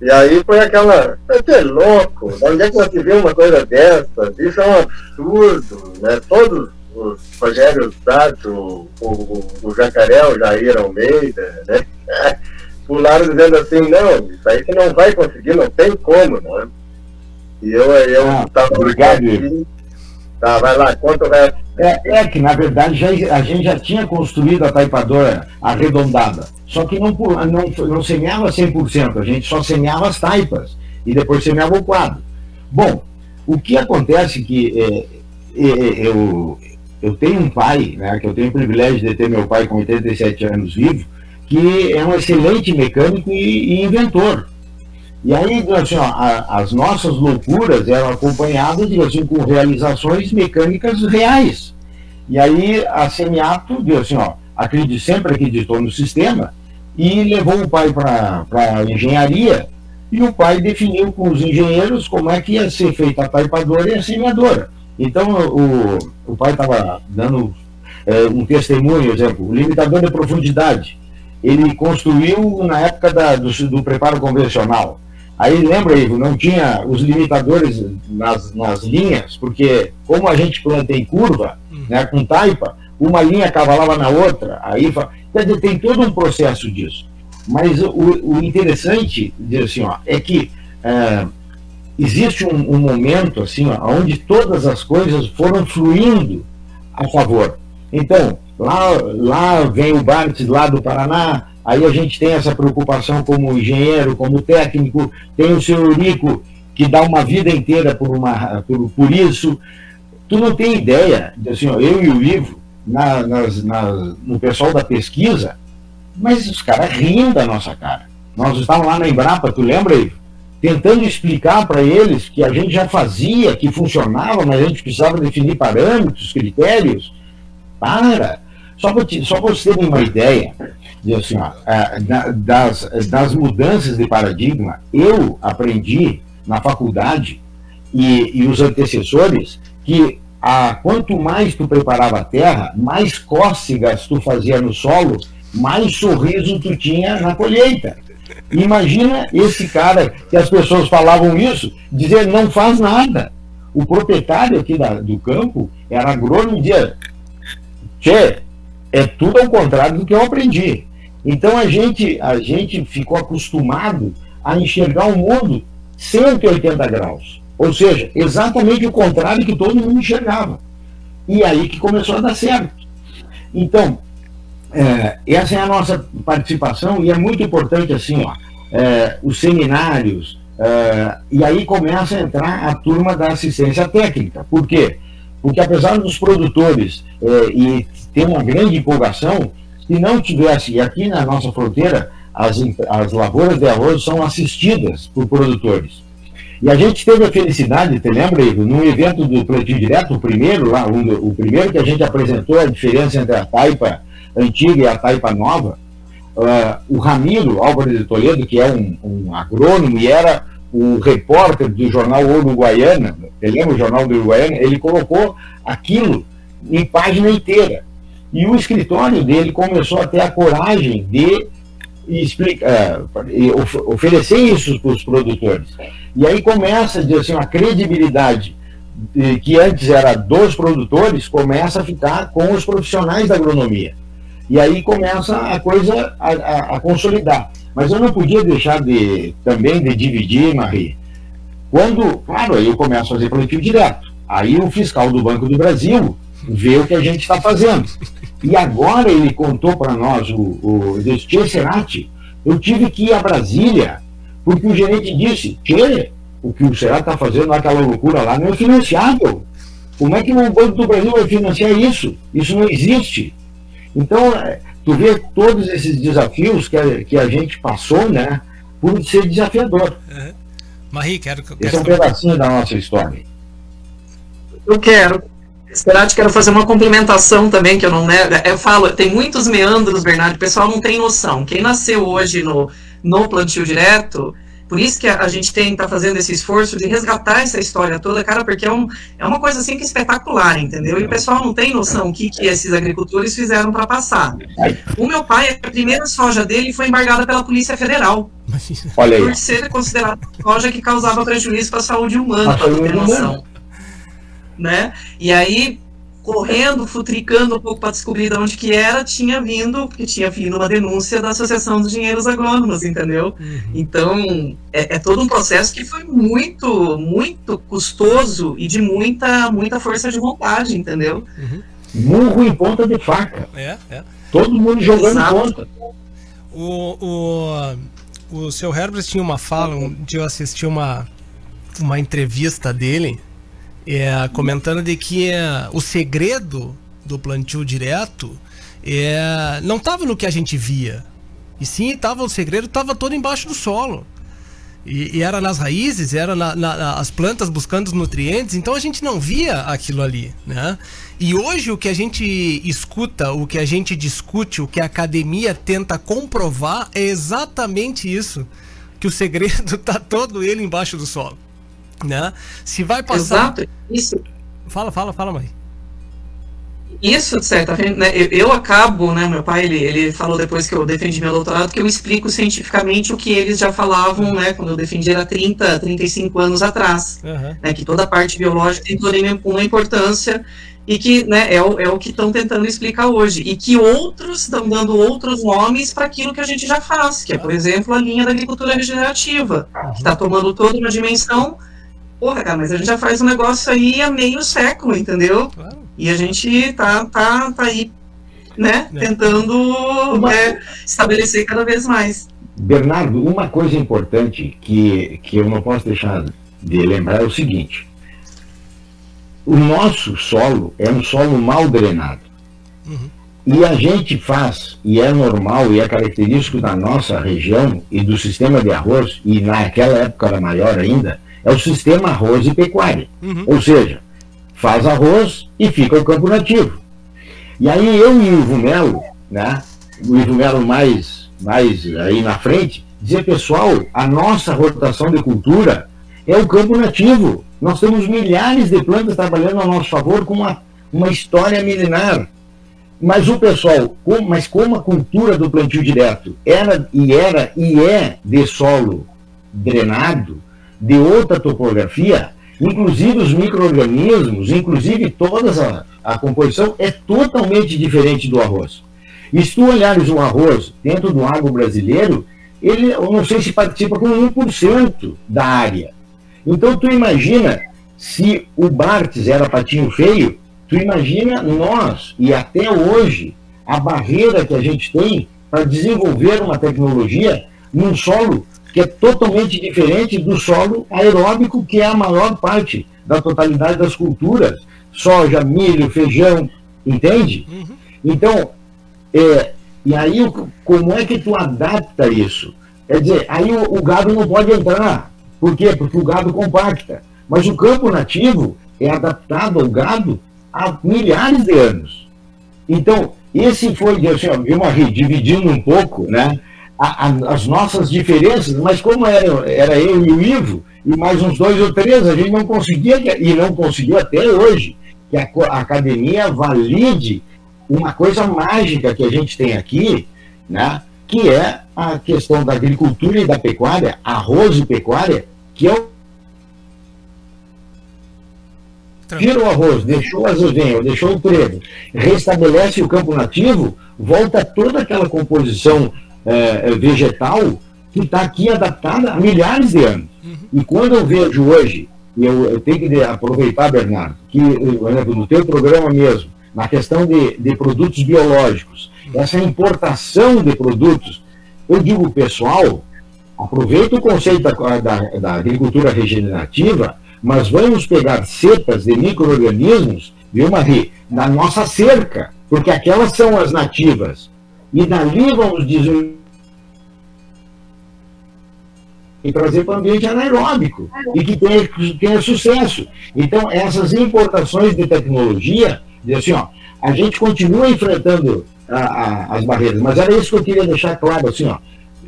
Speaker 7: E aí foi aquela, você é louco, onde é que você viu uma coisa dessa? Isso é um absurdo, né? Todos o Rogério Sato, o, o, o Jacaré, o Jair Almeida, né? *laughs* Pularam dizendo assim, não, isso aí você não vai conseguir, não tem como, né? E eu, eu
Speaker 8: ah, Obrigado, aqui,
Speaker 7: Tá, vai lá, conta o resto.
Speaker 8: É, é, que, na verdade, já, a gente já tinha construído a taipadora arredondada. Só que não, não, não semeava 100%, a gente só semeava as taipas. E depois semeava o quadro. Bom, o que acontece que é, é, é, eu, eu tenho um pai, né, que eu tenho o privilégio de ter meu pai com 87 anos vivo, que é um excelente mecânico e, e inventor. E aí, assim, ó, a, as nossas loucuras eram acompanhadas assim, com realizações mecânicas reais. E aí a Semiato deu assim, ó, acredito, sempre acreditou no sistema e levou o pai para a engenharia e o pai definiu com os engenheiros como é que ia ser feita a taipadora e a semeadora. Então o, o pai estava dando é, um testemunho, exemplo, o limitador de profundidade. Ele construiu na época da, do, do preparo convencional. Aí lembra, Ivo, não tinha os limitadores nas, nas linhas, porque como a gente planta em curva, hum. né, com taipa, uma linha cavalava na outra, aí quer dizer, tem todo um processo disso. Mas o, o interessante assim, ó, é que é, existe um, um, momento assim, onde todas as coisas foram fluindo a favor. Então, lá, lá vem o Bartz lá do Paraná, Aí a gente tem essa preocupação como engenheiro, como técnico, tem o senhor Eurico, que dá uma vida inteira por, uma, por, por isso. Tu não tem ideia, assim, ó, eu e o Ivo, na, nas, na, no pessoal da pesquisa, mas os caras riam da nossa cara. Nós estávamos lá na Embrapa, tu lembra, Ivo? Tentando explicar para eles que a gente já fazia, que funcionava, mas a gente precisava definir parâmetros, critérios. Para! Só para vocês terem uma ideia, assim, ó, é, das, das mudanças de paradigma, eu aprendi na faculdade e, e os antecessores que a, quanto mais tu preparava a terra, mais cócegas tu fazia no solo, mais sorriso tu tinha na colheita. Imagina esse cara que as pessoas falavam isso, dizer não faz nada. O proprietário aqui da, do campo era agrônomo e dizia, Tchê, é tudo ao contrário do que eu aprendi. Então a gente, a gente ficou acostumado a enxergar o mundo 180 graus. Ou seja, exatamente o contrário que todo mundo enxergava. E aí que começou a dar certo. Então, é, essa é a nossa participação e é muito importante assim, ó, é, os seminários, é, e aí começa a entrar a turma da assistência técnica. Por quê? Porque apesar dos produtores é, e ter uma grande empolgação, se não tivesse, e aqui na nossa fronteira, as, as lavouras de arroz são assistidas por produtores. E a gente teve a felicidade, te lembra, Ivo, num evento do Plantio Direto, o primeiro lá, um, o primeiro que a gente apresentou a diferença entre a taipa antiga e a taipa nova, uh, o Ramiro Álvares de Toledo, que é um, um agrônomo e era o repórter do jornal Uruguaiana, você lembra o jornal do Uruguaiana? Ele colocou aquilo em página inteira. E o escritório dele começou a ter a coragem de explicar, uh, oferecer isso para os produtores. E aí começa dizer assim, a credibilidade que antes era dos produtores começa a ficar com os profissionais da agronomia. E aí começa a coisa a, a, a consolidar. Mas eu não podia deixar de também de dividir, Marie. Quando, claro, eu começo a fazer plantio direto. Aí o fiscal do Banco do Brasil vê o que a gente está fazendo. E agora ele contou para nós, o, o Tia Serati, eu tive que ir a Brasília, porque o gerente disse, que o que o Serati está fazendo naquela loucura lá não é financiável. Como é que o Banco do Brasil vai financiar isso? Isso não existe. Então, é, tu vê todos esses desafios que a, que a gente passou, né, por ser desafiador.
Speaker 2: Uhum. Marie, quero,
Speaker 8: quero Esse é um pedacinho da nossa história.
Speaker 3: Eu quero. Esperati, quero fazer uma complementação também, que eu não né, eu falo, tem muitos meandros, Bernardo, o pessoal não tem noção. Quem nasceu hoje no, no plantio direto, por isso que a, a gente tem tá fazendo esse esforço de resgatar essa história toda, cara, porque é, um, é uma coisa assim que é espetacular, entendeu? E o pessoal não tem noção o que, que esses agricultores fizeram para passar. O meu pai, a primeira soja dele foi embargada pela Polícia Federal. Olha aí. Por ser considerada soja que causava prejuízo para a saúde humana, para ter noção né? E aí correndo, futricando um pouco para descobrir de onde que era, tinha vindo, porque tinha vindo uma denúncia da Associação dos Dinheiros Agrônomos, entendeu? Uhum. Então, é, é, todo um processo que foi muito, muito custoso e de muita, muita força de vontade, entendeu?
Speaker 8: Uhum. Murro em ponta de faca.
Speaker 2: É, é.
Speaker 8: Todo mundo jogando Exato. ponta.
Speaker 2: O, o, o seu Herbert tinha uma fala, um dia eu assisti uma, uma entrevista dele é, comentando de que é, o segredo do plantio direto é, não estava no que a gente via. E sim, tava, o segredo estava todo embaixo do solo. E, e era nas raízes, era na, na, as plantas buscando os nutrientes, então a gente não via aquilo ali, né? E hoje o que a gente escuta, o que a gente discute, o que a academia tenta comprovar é exatamente isso, que o segredo está *laughs* todo ele embaixo do solo né? Se vai passar.
Speaker 3: Exato, isso.
Speaker 2: Fala, fala, fala, mãe.
Speaker 3: Isso, de certa forma, né, eu, acabo, né, meu pai, ele, ele falou depois que eu defendi meu doutorado, que eu explico cientificamente o que eles já falavam, né, quando eu defendi era 30, 35 anos atrás, uhum. né, que toda a parte biológica tem toda uma importância e que, né, é o, é o que estão tentando explicar hoje, e que outros estão dando outros nomes para aquilo que a gente já faz, que é, por exemplo, a linha da agricultura regenerativa, que está tomando toda uma dimensão porra, cara, mas a gente já faz um negócio aí há meio século, entendeu? Claro. E a gente tá, tá, tá aí, né, é. tentando uma... é, estabelecer cada vez mais.
Speaker 8: Bernardo, uma coisa importante que, que eu não posso deixar de lembrar é o seguinte: o nosso solo é um solo mal drenado. Uhum. E a gente faz, e é normal, e é característico da nossa região e do sistema de arroz, e naquela época era maior ainda, é o sistema arroz e pecuária. Uhum. Ou seja, faz arroz e fica o campo nativo. E aí eu e o Ivo Melo, né, o Ivo Melo mais, mais aí na frente, dizia, pessoal, a nossa rotação de cultura é o campo nativo. Nós temos milhares de plantas trabalhando a nosso favor com uma, uma história milenar. Mas o pessoal, com, mas como a cultura do plantio direto era e era e é de solo drenado, de outra topografia, inclusive os micro-organismos, inclusive toda a, a composição é totalmente diferente do arroz. E se tu olhares um arroz dentro do agro brasileiro, ele, eu não sei se participa com 1% da área. Então tu imagina, se o Bartes era patinho feio, tu imagina nós, e até hoje, a barreira que a gente tem para desenvolver uma tecnologia num solo que é totalmente diferente do solo aeróbico, que é a maior parte da totalidade das culturas, soja, milho, feijão, entende? Uhum. Então, é, e aí como é que tu adapta isso? Quer dizer, aí o, o, gado não pode entrar. Por quê? Porque o gado compacta. Mas o campo nativo é adaptado ao gado há milhares de anos. Então, esse foi, assim, ó, uma, dividindo um pouco, né? A, a, as nossas diferenças, mas como era, era eu e o Ivo, e mais uns dois ou três, a gente não conseguia, e não conseguiu até hoje, que a, a academia valide uma coisa mágica que a gente tem aqui, né, que é a questão da agricultura e da pecuária, arroz e pecuária, que é o tira o arroz, deixou a azuvinha, deixou o trevo, restabelece o campo nativo, volta toda aquela composição é, é, vegetal que está aqui adaptada há milhares de anos. Uhum. E quando eu vejo hoje, e eu, eu, tenho que aproveitar, Bernardo, que no teu programa mesmo, na questão de, de produtos biológicos, uhum. essa importação de produtos, eu digo, pessoal, aproveita o conceito da, da, da agricultura regenerativa, mas vamos pegar cepas de micro-organismos, viu, Marie, na nossa cerca, porque aquelas são as nativas. E dali vamos dizer e trazer para o ambiente anaeróbico e que tenha, que tenha sucesso. Então, essas importações de tecnologia, de assim, ó, a gente continua enfrentando a, a, as barreiras, mas era isso que eu queria deixar claro, assim, ó,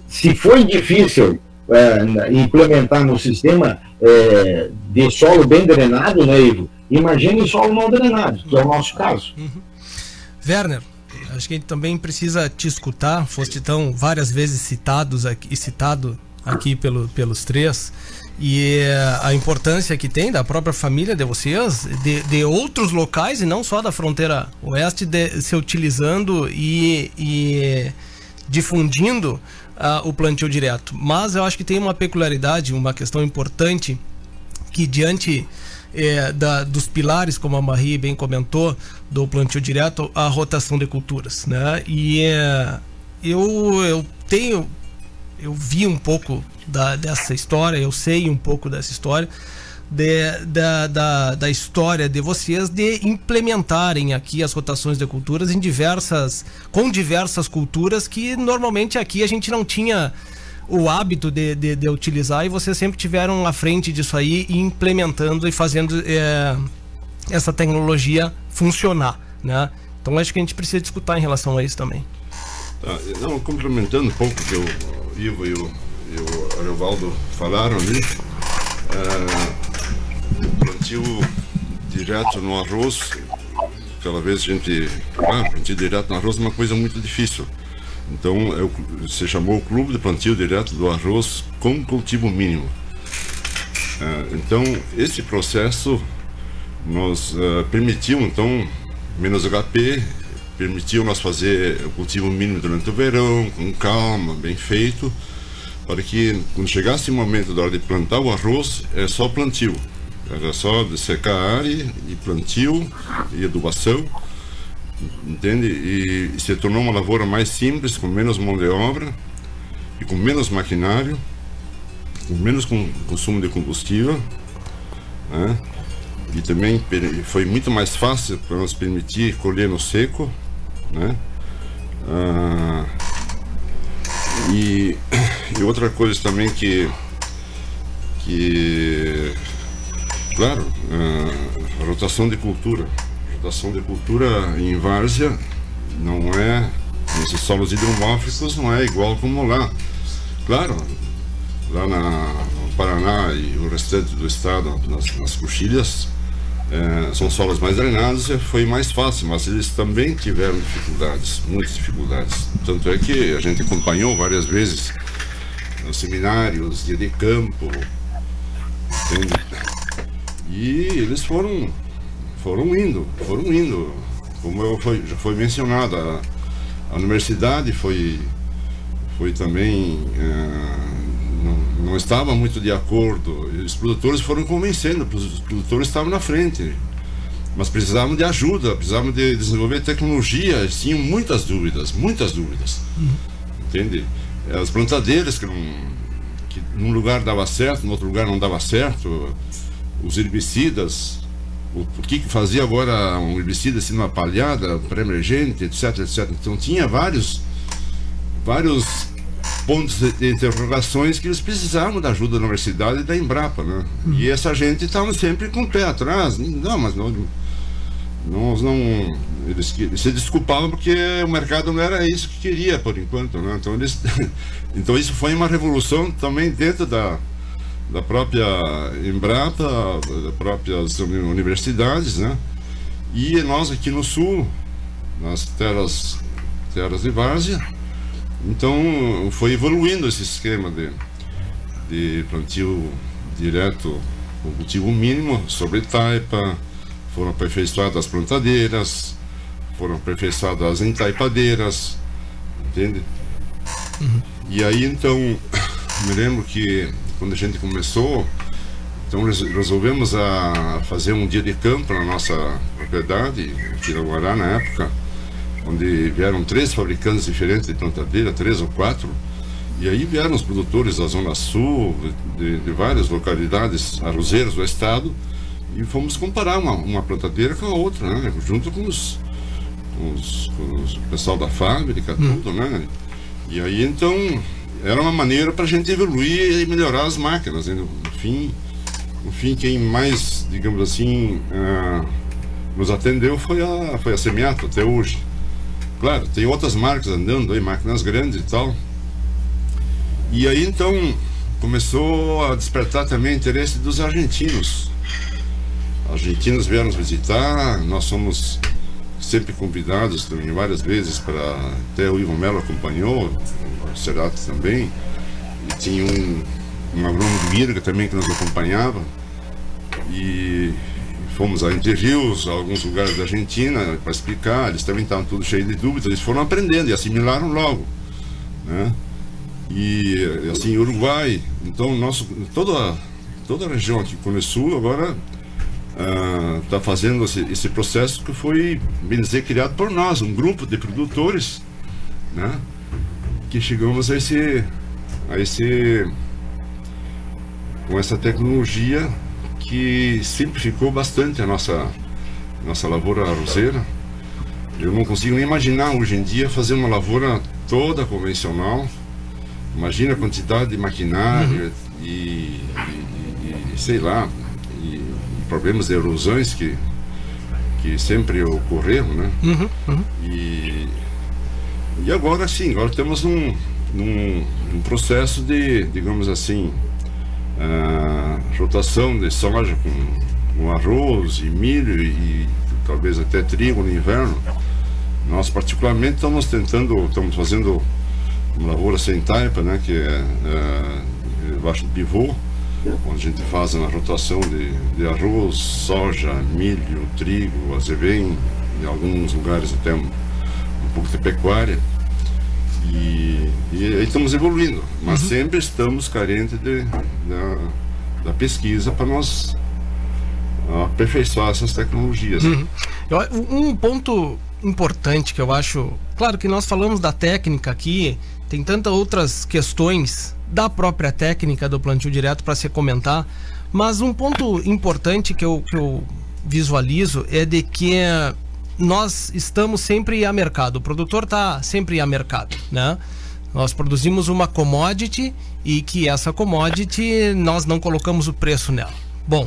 Speaker 8: se foi difícil é, implementar no sistema é, de solo bem drenado, né, Ivo? Imagine solo não drenado, que é o nosso caso. Uhum.
Speaker 2: Werner, acho que também precisa te escutar. Foste tão várias vezes citados aqui, citado aqui pelo, pelos três. e a importância que tem da própria família de vocês, de, de outros locais e não só da fronteira oeste, de, se utilizando e, e difundindo uh, o plantio direto. Mas eu acho que tem uma peculiaridade, uma questão importante, que diante é, da, dos pilares, como a Marie bem comentou, do plantio direto, a rotação de culturas. Né? E é, eu, eu tenho, eu vi um pouco da, dessa história, eu sei um pouco dessa história. De, da, da, da história de vocês de implementarem aqui as rotações de culturas em diversas com diversas culturas que normalmente aqui a gente não tinha o hábito de, de, de, utilizar e vocês sempre tiveram à frente disso aí implementando e fazendo é, essa tecnologia funcionar, né? Então acho que a gente precisa discutir em relação a isso também.
Speaker 5: Tá, não, complementando um pouco que o Ivo e o, e o Ariovaldo falaram ali, é, plantio direto no arroz, aquela vez a gente, ah, plantio direto no arroz é uma coisa muito difícil. Então, eu, se chamou o Clube de Plantio Direto do Arroz com cultivo mínimo. Uh, então, esse processo nos uh, permitiu, então, menos HP, permitiu nós fazer o cultivo mínimo durante o verão, com calma, bem feito, para que quando chegasse o momento da hora de plantar o arroz, é só plantio. Era só secar a área e plantio e adubação entende? E, e se tornou uma lavoura mais simples, com menos mão de obra e com menos maquinário, com menos com, consumo de combustível, né? E também foi muito mais fácil para nos permitir colher no seco, né? Ah, e, *coughs* e outra coisa também que que claro, ah, rotação de cultura ação de cultura em várzea não é, nesses solos hidromórficos, não é igual como lá. Claro, lá na, no Paraná e o restante do estado, nas, nas coxilhas, é, são solos mais drenados foi mais fácil, mas eles também tiveram dificuldades, muitas dificuldades. Tanto é que a gente acompanhou várias vezes nos seminários, dia de campo, entende? E eles foram foram indo, foram indo. Como eu foi, já foi mencionado, a, a universidade foi, foi também. É, não, não estava muito de acordo. Os produtores foram convencendo, os produtores estavam na frente. Mas precisavam de ajuda, precisavam de desenvolver tecnologia, tinham muitas dúvidas, muitas dúvidas. Uhum. Entende? As plantadeiras que, não, que num lugar dava certo, no outro lugar não dava certo, os herbicidas, o, que fazia agora um herbicida assim numa palhada, pré-emergente, etc, etc. Então tinha vários, vários pontos de interrogações que eles precisavam da ajuda da universidade e da Embrapa, né? Uhum. E essa gente estava sempre com o pé atrás. Não, mas não, nós não. Eles, eles se desculpavam porque o mercado não era isso que queria por enquanto, né? Então, eles, *laughs* então isso foi uma revolução também dentro da, da própria Embrapa, das próprias universidades, né? E nós aqui no sul, nas terras, terras de várzea, então foi evoluindo esse esquema de, de plantio direto com cultivo mínimo sobre taipa, foram aperfeiçoadas as plantadeiras, foram aperfeiçoadas as entaipadeiras, entende? Uhum. E aí então, *coughs* me lembro que quando a gente começou, então resolvemos a fazer um dia de campo na nossa propriedade, Piraguará na época, onde vieram três fabricantes diferentes de plantadeira, três ou quatro, e aí vieram os produtores da Zona Sul, de, de várias localidades arrozeiras do estado, e fomos comparar uma, uma plantadeira com a outra, né? junto com os, com os, com os pessoal da fábrica, hum. tudo, né? E aí então era uma maneira para a gente evoluir e melhorar as máquinas. Né? No fim, no fim, quem mais, digamos assim, uh, nos atendeu foi a, foi a Semiato até hoje. Claro, tem outras marcas andando aí, máquinas grandes e tal. E aí então começou a despertar também interesse dos argentinos. Argentinos vieram nos visitar, nós somos sempre convidados também várias vezes para até o Ivo Melo acompanhou, o Cerati também, e tinha um, um agrônomo do IRGA também que nos acompanhava. E fomos a Entre Rios, a alguns lugares da Argentina, para explicar. Eles também estavam tudo cheios de dúvidas, eles foram aprendendo e assimilaram logo. Né? E assim, Uruguai, então nosso, toda, toda a região aqui com o Sul agora está ah, fazendo esse, esse, processo que foi, bem dizer, criado por nós, um grupo de produtores, né? Que chegamos a esse, a esse, com essa tecnologia que simplificou bastante a nossa, nossa lavoura arrozeira. Eu não consigo nem imaginar hoje em dia fazer uma lavoura toda convencional. Imagina a quantidade de maquinário uhum. e, e, e, sei lá, problemas de erosões que, que sempre ocorreram, né? Uhum, uhum. E, e agora sim, agora temos um, num, num processo de, digamos assim, uh, rotação de soja com, com, arroz e milho e, talvez até trigo no inverno. Nós particularmente estamos tentando, estamos fazendo uma lavoura sem taipa, né, que é uh, debaixo do pivô, onde a gente faz uma rotação de, de arroz, soja, milho, trigo, azevém, em alguns lugares até um, um pouco de pecuária. E, e estamos evoluindo, mas uhum. sempre estamos carentes de, da, da pesquisa para nós aperfeiçoar essas tecnologias. Uhum.
Speaker 2: Um ponto importante que eu acho, claro que nós falamos da técnica aqui, tem tantas outras questões da própria técnica do plantio direto para se comentar, mas um ponto importante que eu, que eu visualizo é de que nós estamos sempre a mercado, o produtor está sempre a mercado, né? Nós produzimos uma commodity e que essa commodity nós não colocamos o preço nela. Bom,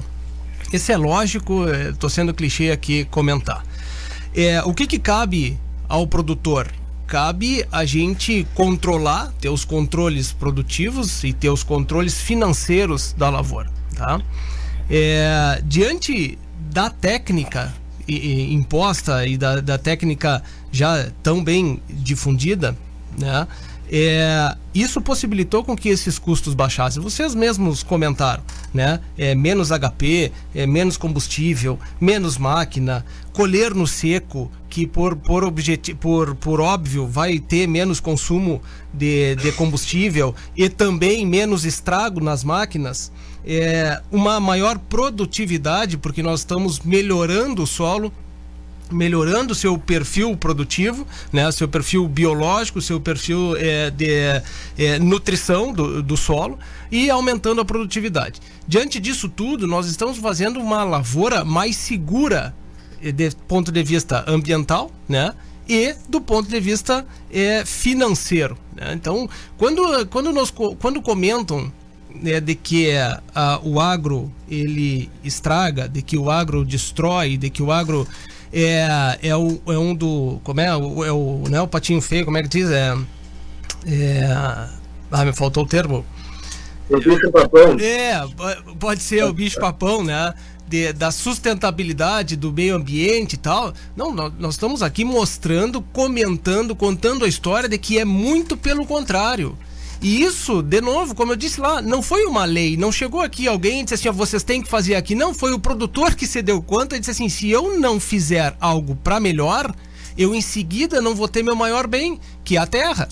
Speaker 2: esse é lógico, estou sendo clichê aqui comentar. É, o que, que cabe ao produtor? cabe a gente controlar, ter os controles produtivos e ter os controles financeiros da lavoura, tá? É, diante da técnica imposta e da, da técnica já tão bem difundida, né? É, isso possibilitou com que esses custos baixassem. Vocês mesmos comentaram, né? É, menos HP, é, menos combustível, menos máquina, colher no seco, que por, por, por, por óbvio vai ter menos consumo de, de combustível e também menos estrago nas máquinas. É, uma maior produtividade, porque nós estamos melhorando o solo, melhorando seu perfil produtivo, né, seu perfil biológico, seu perfil é, de é, nutrição do, do solo e aumentando a produtividade. Diante disso tudo, nós estamos fazendo uma lavoura mais segura eh, de ponto de vista ambiental, né? E do ponto de vista é, financeiro. Né? Então, quando, quando, nos, quando comentam né, de que o agro ele estraga, de que o agro destrói, de que o agro é, é, o, é um do. Como é? O, é o, não é o patinho feio, como é que diz? É. é ah, me faltou o termo.
Speaker 7: O bicho papão.
Speaker 2: É, pode ser o bicho papão, né? De, da sustentabilidade do meio ambiente e tal. Não, nós, nós, estamos aqui mostrando, comentando, contando a história de que é muito pelo contrário. E isso, de novo, como eu disse lá, não foi uma lei, não chegou aqui alguém e disse assim, ó, vocês têm que fazer aqui. Não, foi o produtor que se deu conta e disse assim, se eu não fizer algo para melhor, eu em seguida não vou ter meu maior bem, que é a terra.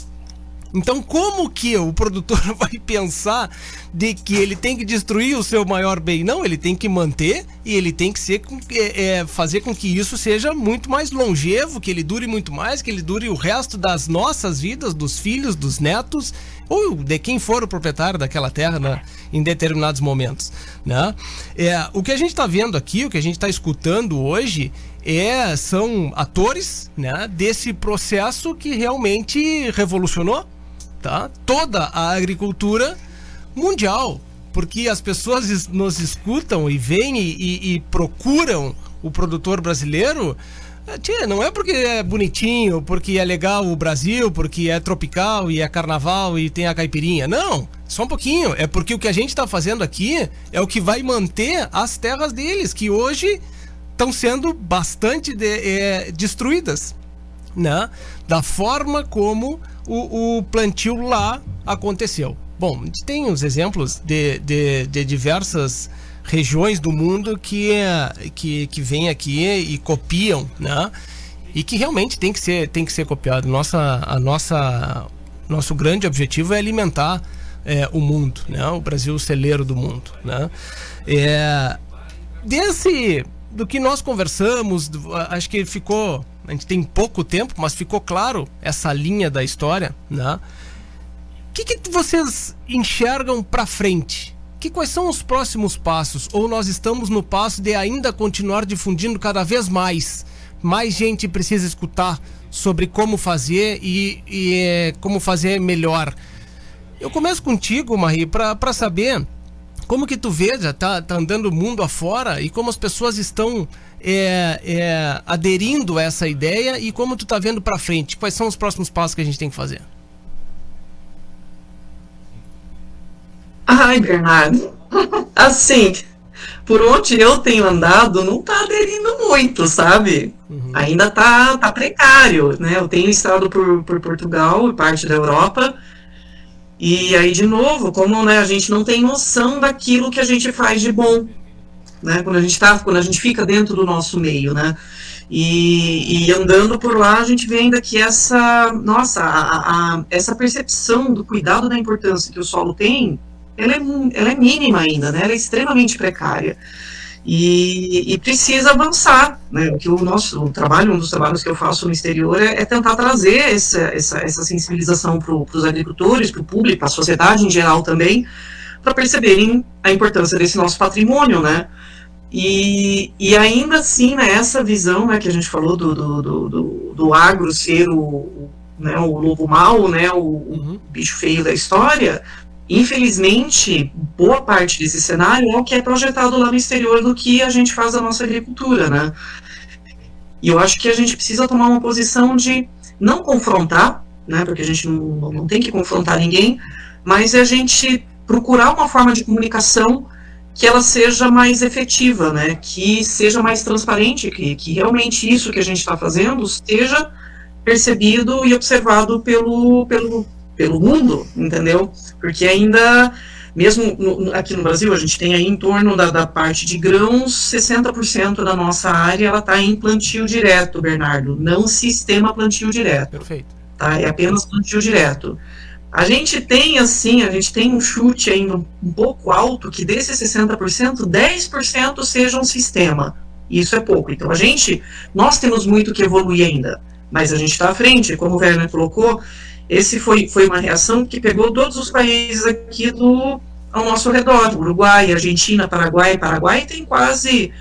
Speaker 2: Então, como que o produtor *laughs* vai pensar de que ele tem que destruir o seu maior bem? Não, ele tem que manter e ele tem que ser, é, é, fazer com que isso seja muito mais longevo, que ele dure muito mais, que ele dure o resto das nossas vidas, dos filhos, dos netos ou de quem for o proprietário daquela terra né, em determinados momentos. Né? É, o que a gente está vendo aqui, o que a gente está escutando hoje, é, são atores né, desse processo que realmente revolucionou tá? toda a agricultura mundial. Porque as pessoas nos escutam e vêm e, e, e procuram o produtor brasileiro tia, não é porque é bonitinho, porque é legal o Brasil, porque é tropical e é carnaval e tem a caipirinha. Não, só um pouquinho. É porque o que a gente está fazendo aqui é o que vai manter as terras deles, que hoje estão sendo bastante de, é, destruídas, né? Da forma como o, o plantio lá aconteceu. Bom, tem os exemplos de, de, de diversas regiões do mundo que, que, que vêm aqui e copiam, né? E que realmente tem que ser, tem que ser copiado. Nossa, a nossa, nosso grande objetivo é alimentar é, o mundo, né? O Brasil o celeiro do mundo, né? É, desse do que nós conversamos, acho que ficou, a gente tem pouco tempo, mas ficou claro essa linha da história, né? O que, que vocês enxergam para frente? Que quais são os próximos passos? Ou nós estamos no passo de ainda continuar difundindo cada vez mais? Mais gente precisa escutar sobre como fazer e, e é, como fazer melhor. Eu começo contigo, Marie, para saber como que tu vê, já tá, tá andando o mundo afora e como as pessoas estão é, é, aderindo a essa ideia e como tu tá vendo para frente? Quais são os próximos passos que a gente tem que fazer?
Speaker 3: Ai, Bernardo, *laughs* assim, por onde eu tenho andado, não tá aderindo muito, sabe? Uhum. Ainda tá, tá precário, né? Eu tenho estado por, por Portugal e parte da Europa, e aí, de novo, como né, a gente não tem noção daquilo que a gente faz de bom, né? Quando a gente tá, quando a gente fica dentro do nosso meio, né? E, e andando por lá, a gente vê ainda que essa, nossa, a, a, essa percepção do cuidado da importância que o solo tem, ela é, ela é mínima ainda, né? Ela é extremamente precária. E, e, precisa avançar. Né? O que o nosso o trabalho, um dos trabalhos que eu faço no exterior é, é tentar trazer essa, essa, essa sensibilização para os agricultores, para o público, para a sociedade em geral também, para perceberem a importância desse nosso patrimônio, né? E, e ainda assim, né, essa visão né, que a gente falou do, do, do, do, agro ser o, né, o lobo mau, né, o, uhum. o bicho feio da história, Infelizmente, boa parte desse cenário é o que é projetado lá no exterior do que a gente faz da nossa agricultura, né? E eu acho que a gente precisa tomar uma posição de não confrontar, né? Porque a gente não, não tem que confrontar ninguém, mas é a gente procurar uma forma de comunicação que ela seja mais efetiva, né? Que seja mais transparente, que, que realmente isso que a gente está fazendo seja percebido e observado pelo, pelo, pelo mundo, entendeu? Porque ainda, mesmo no, aqui no Brasil, a gente tem aí em torno da, da parte de grãos, 60% da nossa área ela está em plantio direto, Bernardo, não sistema plantio direto.
Speaker 2: Perfeito.
Speaker 3: Tá? É apenas plantio direto. A gente tem, assim, a gente tem um chute ainda um pouco alto, que desses 60%, 10% seja um sistema. Isso é pouco. Então, a gente, nós temos muito que evoluir ainda, mas a gente está à frente, como o Werner colocou, esse foi, foi uma reação que pegou todos os países aqui do, ao nosso redor, Uruguai, Argentina, Paraguai. Paraguai tem quase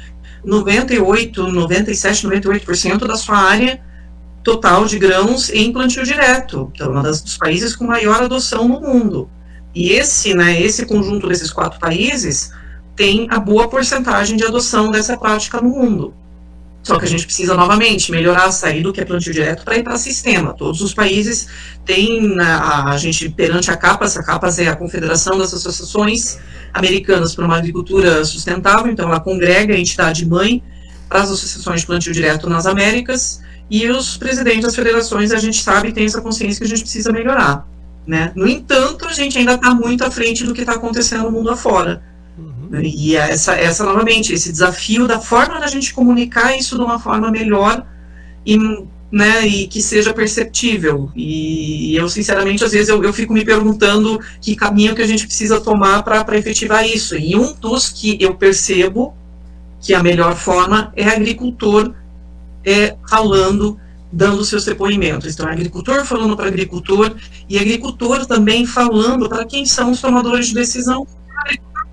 Speaker 3: 98, 97, 98% da sua área total de grãos em plantio direto. Então, é um dos países com maior adoção no mundo. E esse, né, esse conjunto desses quatro países tem a boa porcentagem de adoção dessa prática no mundo. Só que a gente precisa novamente melhorar a saída do que é plantio direto para ir para sistema. Todos os países têm a, a, gente perante a CAPAS, a CAPAS é a Confederação das Associações Americanas para uma Agricultura Sustentável, então ela congrega a entidade mãe para as associações de plantio direto nas Américas e os presidentes das federações a gente sabe tem essa consciência que a gente precisa melhorar. Né? No entanto, a gente ainda está muito à frente do que está acontecendo no mundo afora. E essa, essa, novamente, esse desafio da forma da gente comunicar isso de uma forma melhor e, né, e que seja perceptível. E eu, sinceramente, às vezes eu, eu fico me perguntando que caminho que a gente precisa tomar para efetivar isso. E um dos que eu percebo que a melhor forma é agricultor é, falando, dando seus depoimentos. Então, agricultor falando para agricultor e agricultor também falando para quem são os tomadores de decisão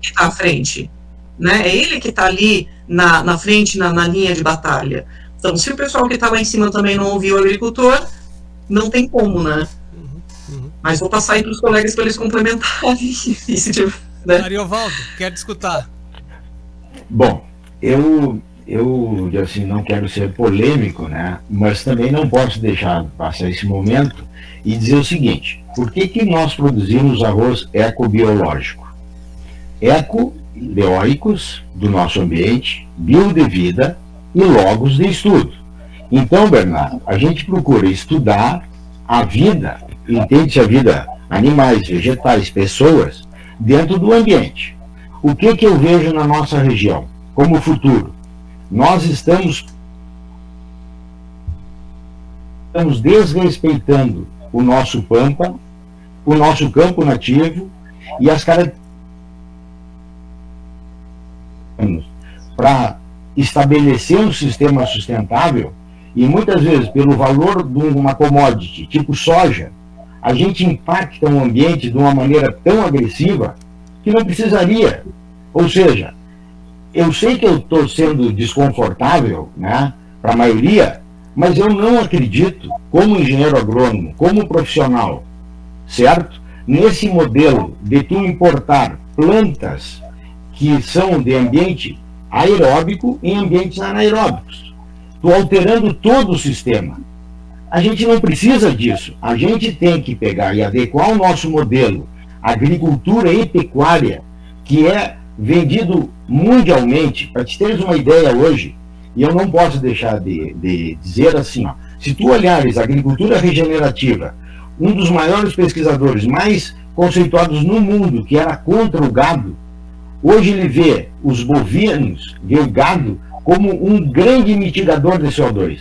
Speaker 3: que está à frente. Né? É ele que está ali na, na frente, na, na linha de batalha. Então, se o pessoal que está lá em cima também não ouviu o agricultor, não tem como, né? Uhum, uhum. Mas vou passar aí para os colegas para eles complementarem. *laughs*
Speaker 2: né? Ariovaldo, quero te escutar.
Speaker 8: Bom, eu, eu assim, não quero ser polêmico, né? Mas também não posso deixar passar esse momento e dizer o seguinte: por que, que nós produzimos arroz ecobiológico? Eco-leóicos do nosso ambiente, bio de vida e logos de estudo. Então, Bernardo, a gente procura estudar a vida, entende-se a vida animais, vegetais, pessoas, dentro do ambiente. O que, que eu vejo na nossa região como futuro? Nós estamos, estamos desrespeitando o nosso pampa, o nosso campo nativo e as características para estabelecer um sistema sustentável e muitas vezes pelo valor de uma commodity tipo soja, a gente impacta o ambiente de uma maneira tão agressiva que não precisaria. Ou seja, eu sei que eu estou sendo desconfortável né, para a maioria, mas eu não acredito, como engenheiro agrônomo, como profissional, certo? Nesse modelo de tu importar plantas que são de ambiente aeróbico em ambientes anaeróbicos. Estou alterando todo o sistema. A gente não precisa disso. A gente tem que pegar e adequar o nosso modelo agricultura e pecuária, que é vendido mundialmente. Para te teres uma ideia hoje, e eu não posso deixar de, de dizer assim, ó, se tu olhares a agricultura regenerativa, um dos maiores pesquisadores mais conceituados no mundo, que era contra o gado, Hoje ele vê os bovinos, vê o gado, como um grande mitigador de CO2.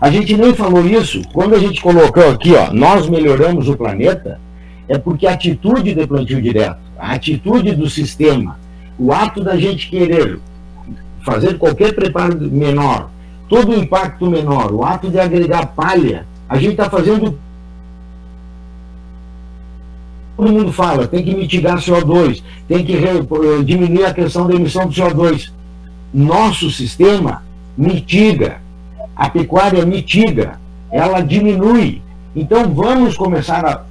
Speaker 8: A gente nem falou isso, quando a gente colocou aqui, ó, nós melhoramos o planeta, é porque a atitude de plantio direto, a atitude do sistema, o ato da gente querer fazer qualquer preparo menor, todo o impacto menor, o ato de agregar palha, a gente está fazendo todo mundo fala, tem que mitigar CO2, tem que eh, diminuir a questão da emissão de CO2. Nosso sistema mitiga, a pecuária mitiga, ela diminui. Então vamos começar a.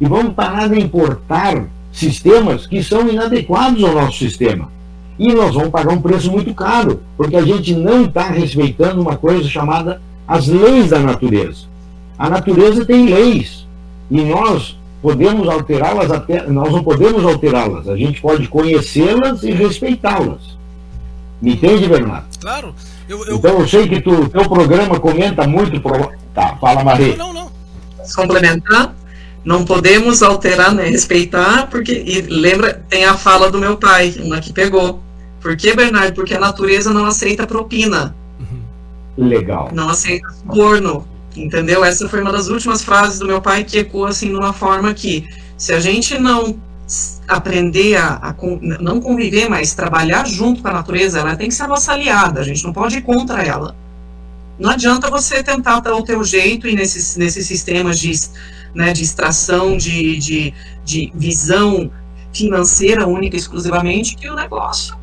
Speaker 8: E vamos parar de importar sistemas que são inadequados ao nosso sistema. E nós vamos pagar um preço muito caro, porque a gente não está respeitando uma coisa chamada as leis da natureza. A natureza tem leis e nós podemos alterá-las até nós não podemos alterá-las. A gente pode conhecê-las e respeitá-las. Me entende, Bernardo?
Speaker 2: Claro.
Speaker 8: Eu, eu... Então eu sei que o teu programa comenta muito. Pro... Tá, fala, Maria. Não, não,
Speaker 3: não. Complementar. Não podemos alterar nem respeitar, porque. E lembra, tem a fala do meu pai, uma que pegou. Por que, Bernardo? Porque a natureza não aceita propina.
Speaker 8: Legal.
Speaker 3: Não aceita corno. Entendeu? Essa foi uma das últimas frases do meu pai que ecoa assim de uma forma que se a gente não aprender a, a, não conviver, mas trabalhar junto com a natureza, ela tem que ser a nossa aliada, a gente não pode ir contra ela. Não adianta você tentar dar o teu jeito e nesses, nesses sistemas de, né, de extração, de, de, de visão financeira única exclusivamente, que o negócio,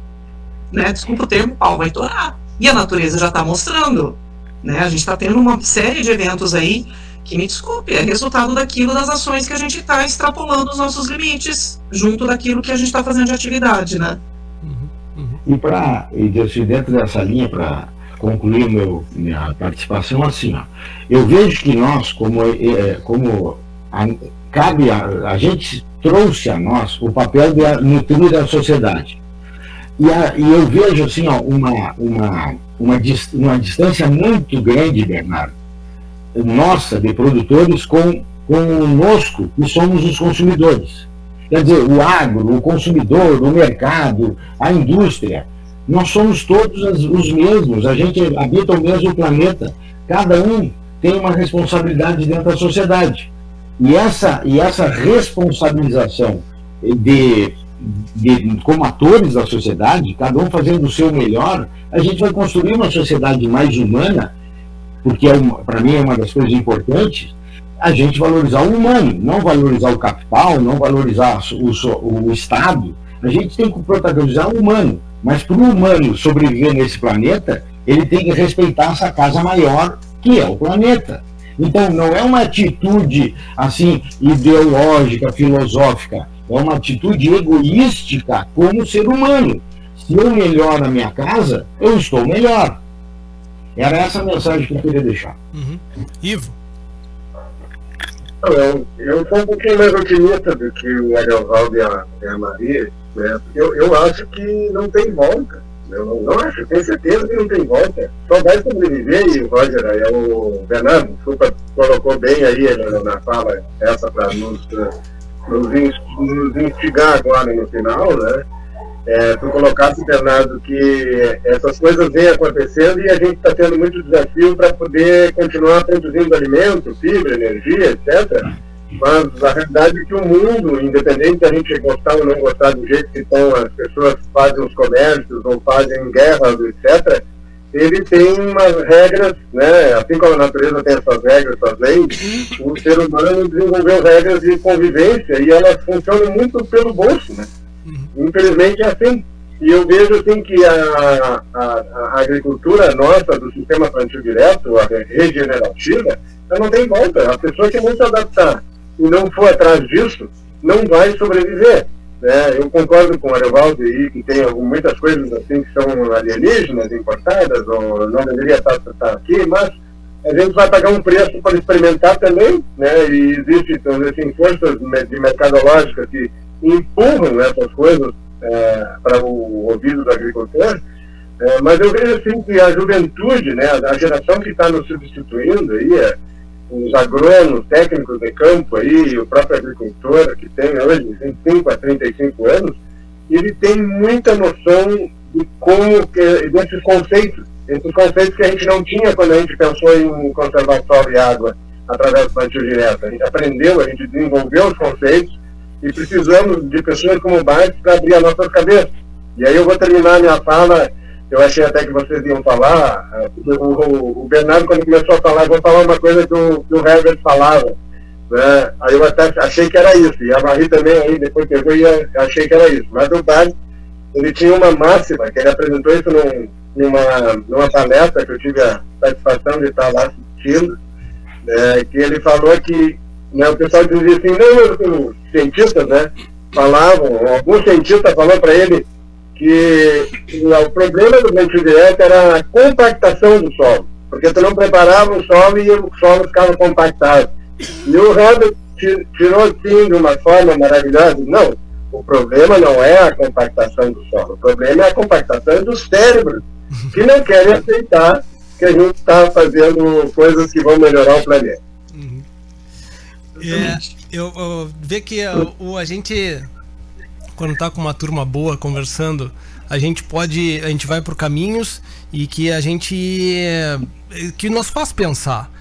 Speaker 3: né, desculpa o termo, pau vai torar. E a natureza já está mostrando. Né? A gente está tendo uma série de eventos aí que, me desculpe, é resultado daquilo das ações que a gente está extrapolando os nossos limites, junto daquilo que a gente está fazendo de atividade, né?
Speaker 8: Uhum, uhum. E para, e dentro dessa linha, para concluir meu, minha participação, assim, ó, eu vejo que nós, como, é, como a, cabe a, a gente trouxe a nós o papel de nutrir a sociedade. E, a, e eu vejo assim, ó, uma, uma uma, uma distância muito grande, Bernardo, nossa, de produtores, com, conosco, que somos os consumidores. Quer dizer, o agro, o consumidor, o mercado, a indústria, nós somos todos os mesmos, a gente habita o mesmo planeta, cada um tem uma responsabilidade dentro da sociedade. E essa, e essa responsabilização de de, como atores da sociedade, cada um fazendo o seu melhor, a gente vai construir uma sociedade mais humana, porque é para mim é uma das coisas importantes, a gente valorizar o humano, não valorizar o capital, não valorizar o, o Estado. A gente tem que protagonizar o humano, mas para o humano sobreviver nesse planeta, ele tem que respeitar essa casa maior, que é o planeta. Então, não é uma atitude assim ideológica, filosófica é uma atitude egoística como ser humano. Se eu melhoro a minha casa, eu estou melhor. Era essa a mensagem que eu queria deixar.
Speaker 2: Uhum. Ivo?
Speaker 7: Eu, eu sou um pouquinho mais otimista do que o Ariovaldo e a, e a Maria. Né? Eu, eu acho que não tem volta. Eu não, não acho, tenho certeza que não tem volta. Só vai sobreviver e o Roger, é o Bernardo, desculpa, colocou bem aí na fala essa para nos, nos, instigar agora no final, né? É, tu colocasse, Bernardo, que essas coisas vêm acontecendo e a gente está tendo muito desafio para poder continuar produzindo alimento, fibra, energia, etc. Mas a realidade é que o mundo, independente da gente gostar ou não gostar do jeito que estão as pessoas fazem os comércios ou fazem guerras, etc., ele tem umas regras, né? assim como a natureza tem essas regras, essas leis, o ser humano desenvolveu regras de convivência e elas funcionam muito pelo bolso. Né? Uhum. Infelizmente é assim. E eu vejo assim que a, a, a agricultura nossa, do sistema plantio direto, a regenerativa, ela não tem volta. A pessoa que não se adaptar e não for atrás disso, não vai sobreviver. Né? Eu concordo com o Arevaldo aí que tem muitas coisas assim que são alienígenas, importadas, ou não deveria estar, estar aqui, mas a gente vai pagar um preço para experimentar também, né? e existem então, assim, forças de mercadológicas que empurram essas coisas é, para o ouvido do agricultor, é, mas eu vejo assim que a juventude, né, a geração que está nos substituindo aí, é, os agrônomos, técnicos de campo aí, o próprio agricultor que tem hoje 25 a 35 anos, ele tem muita noção de como, que, desses conceitos, esses conceitos que a gente não tinha quando a gente pensou em conservar solo água através do plantio direto. A gente aprendeu, a gente desenvolveu os conceitos e precisamos de pessoas como o Bartes para abrir as nossas cabeças. E aí eu vou terminar minha fala eu achei até que vocês iam falar, eh, o, o Bernardo, quando começou a falar, vou falar uma coisa que o, que o Herbert falava. Né? Aí eu até achei que era isso, e a Marie também aí, depois pegou e achei que era isso. Mas o Bart, ele tinha uma máxima, que ele apresentou isso num, numa, numa palestra que eu tive a satisfação de estar lá assistindo, né? que ele falou que né, o pessoal dizia assim, não, os cientistas, né, falavam, algum cientista falou para ele que o problema do plantio direto era a compactação do solo, porque tu não preparava o solo e o solo ficava compactado. E o Herbert tirou sim de uma forma maravilhosa. Não, o problema não é a compactação do solo, o problema é a compactação dos cérebros, que não querem aceitar que a gente está fazendo coisas que vão melhorar o planeta. Uhum.
Speaker 2: É, eu, eu ver que o, a gente quando tá com uma turma boa conversando, a gente pode, a gente vai por caminhos e que a gente que nos faz pensar.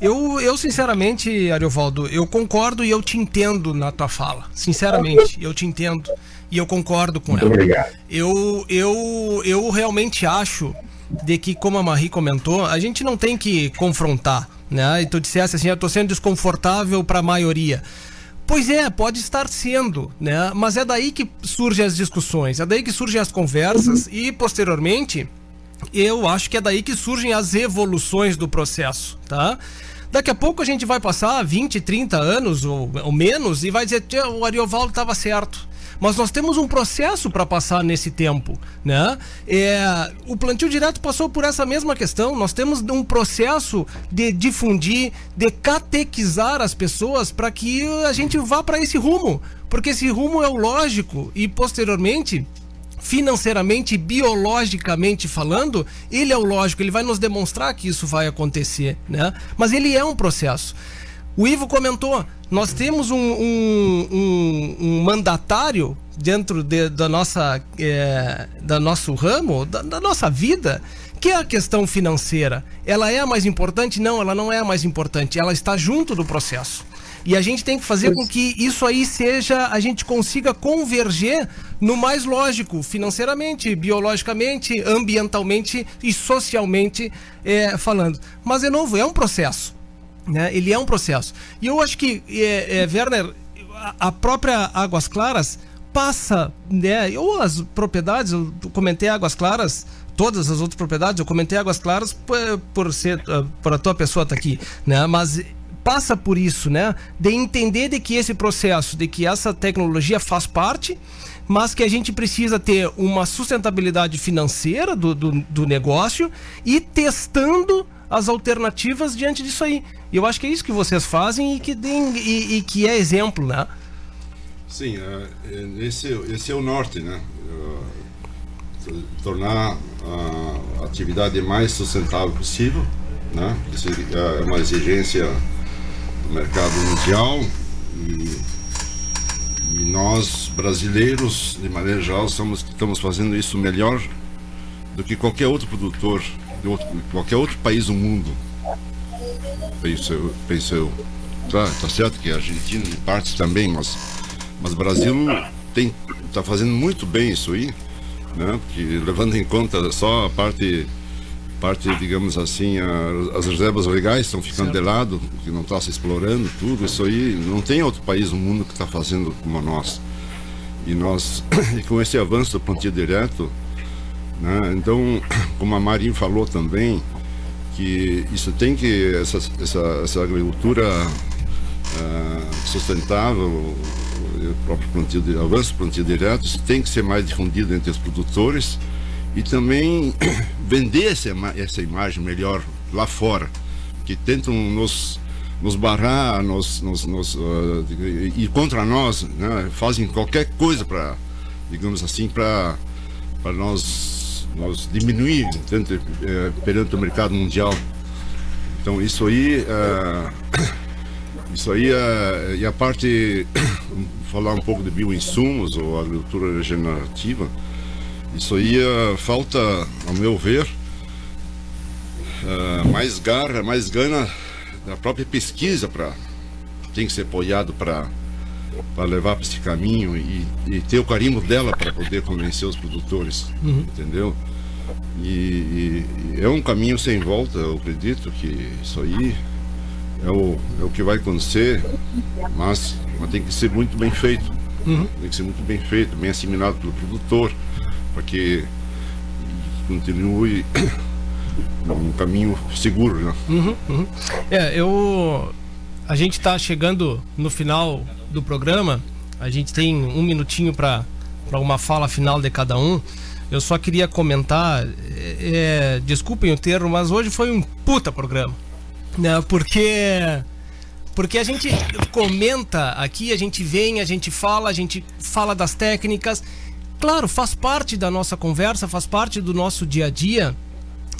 Speaker 2: Eu, eu sinceramente, Ariovaldo, eu concordo e eu te entendo na tua fala. Sinceramente, eu te entendo e eu concordo com
Speaker 8: Muito
Speaker 2: ela.
Speaker 8: Obrigado.
Speaker 2: Eu, eu, eu realmente acho de que, como a Marie comentou, a gente não tem que confrontar, né? E tu dissesse assim, eu tô sendo desconfortável para a maioria. Pois é, pode estar sendo, né? Mas é daí que surgem as discussões, é daí que surgem as conversas e posteriormente eu acho que é daí que surgem as evoluções do processo, tá? Daqui a pouco a gente vai passar 20, 30 anos ou, ou menos e vai dizer o Ariovaldo estava certo mas nós temos um processo para passar nesse tempo, né? É, o plantio direto passou por essa mesma questão. Nós temos um processo de difundir, de catequizar as pessoas para que a gente vá para esse rumo, porque esse rumo é o lógico e posteriormente financeiramente, biologicamente falando, ele é o lógico, ele vai nos demonstrar que isso vai acontecer, né? Mas ele é um processo. O Ivo comentou, nós temos um, um, um, um mandatário dentro de, da nossa é, da nosso ramo, da, da nossa vida, que é a questão financeira. Ela é a mais importante? Não, ela não é a mais importante. Ela está junto do processo. E a gente tem que fazer com que isso aí seja, a gente consiga converger no mais lógico, financeiramente, biologicamente, ambientalmente e socialmente é, falando. Mas, de novo, é um processo. Né? Ele é um processo. E eu acho que, é, é, Werner, a, própria Águas Claras passa, né? Ou as propriedades, eu comentei Águas Claras, todas as outras propriedades, eu comentei Águas Claras por, por ser, ah, por a tua pessoa estar tá aqui, né? Mas passa por isso, né? De entender de que esse processo, de que essa tecnologia faz parte, mas que a gente precisa ter uma sustentabilidade financeira do, do, do negócio e testando as alternativas diante disso aí. E eu acho que é isso que vocês fazem e que, tem, e, e que é exemplo, né?
Speaker 5: Sim, uh, esse, esse é o norte, né? Uh, tornar a atividade mais sustentável possível, né? Isso é uma exigência do mercado mundial e, e nós brasileiros, de maneira geral, estamos, estamos fazendo isso melhor do que qualquer outro produtor de outro, qualquer outro país do mundo. Penso eu. Penso eu. Tá, tá certo que a Argentina em partes também, mas, mas o Brasil tem, tá fazendo muito bem isso aí, né? Porque levando em conta só a parte parte, digamos assim, a, as reservas legais estão ficando certo. de lado, que não está se explorando tudo, isso aí não tem outro país no mundo que está fazendo como nós. E nós, *clears throat* e com esse avanço do plantio direto, né, então, *clears throat* como a Marinho falou também, que isso tem que, essa, essa, essa agricultura uh, sustentável, o próprio plantio, o avanço plantio direto, tem que ser mais difundido entre os produtores, e também *clears throat* vender essa, essa imagem melhor lá fora, que tentam nos, nos barrar, nos, nos, nos uh, e contra nós, né? fazem qualquer coisa para, digamos assim, para nós, nós diminuir tanto, uh, perante o mercado mundial. Então isso aí, uh, *coughs* isso aí uh, e a parte, *coughs* falar um pouco de bioinsumos ou agricultura regenerativa, isso aí falta, ao meu ver, mais garra, mais gana da própria pesquisa para tem que ser apoiado para para levar para esse caminho e, e, ter o carimbo dela para poder convencer os produtores, uhum. entendeu? E, e, é um caminho sem volta, eu acredito que isso aí é o, é o que vai acontecer, mas, mas tem que ser muito bem feito. Uhum. Tem que ser muito bem feito, bem assimilado pelo produtor, para que continue *coughs* um caminho seguro. Né?
Speaker 2: Uhum, uhum. É, eu. A gente está chegando no final do programa. A gente tem um minutinho para uma fala final de cada um. Eu só queria comentar, é, é, desculpem o termo, mas hoje foi um puta programa. Né? Porque porque a gente comenta aqui, a gente vem, a gente fala, a gente fala das técnicas Claro, faz parte da nossa conversa, faz parte do nosso dia a dia.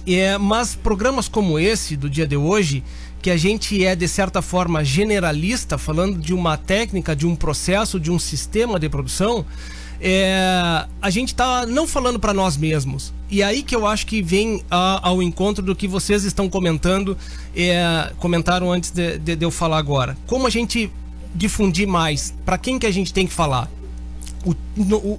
Speaker 2: É, mas programas como esse do dia de hoje, que a gente é de certa forma generalista, falando de uma técnica, de um processo, de um sistema de produção, é, a gente está não falando para nós mesmos. E aí que eu acho que vem a, ao encontro do que vocês estão comentando, é, comentaram antes de, de, de eu falar agora. Como a gente difundir mais? Para quem que a gente tem que falar? O,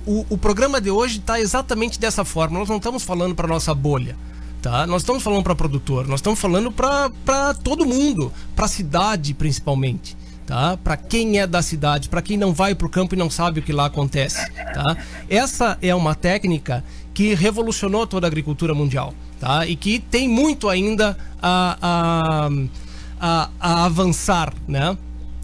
Speaker 2: o, o programa de hoje está exatamente dessa forma. Nós não estamos falando para nossa bolha. Tá? Nós estamos falando para produtor, nós estamos falando para todo mundo, para a cidade principalmente, tá? Para quem é da cidade, para quem não vai para o campo e não sabe o que lá acontece, tá? Essa é uma técnica que revolucionou toda a agricultura mundial, tá? E que tem muito ainda a, a, a, a avançar, né?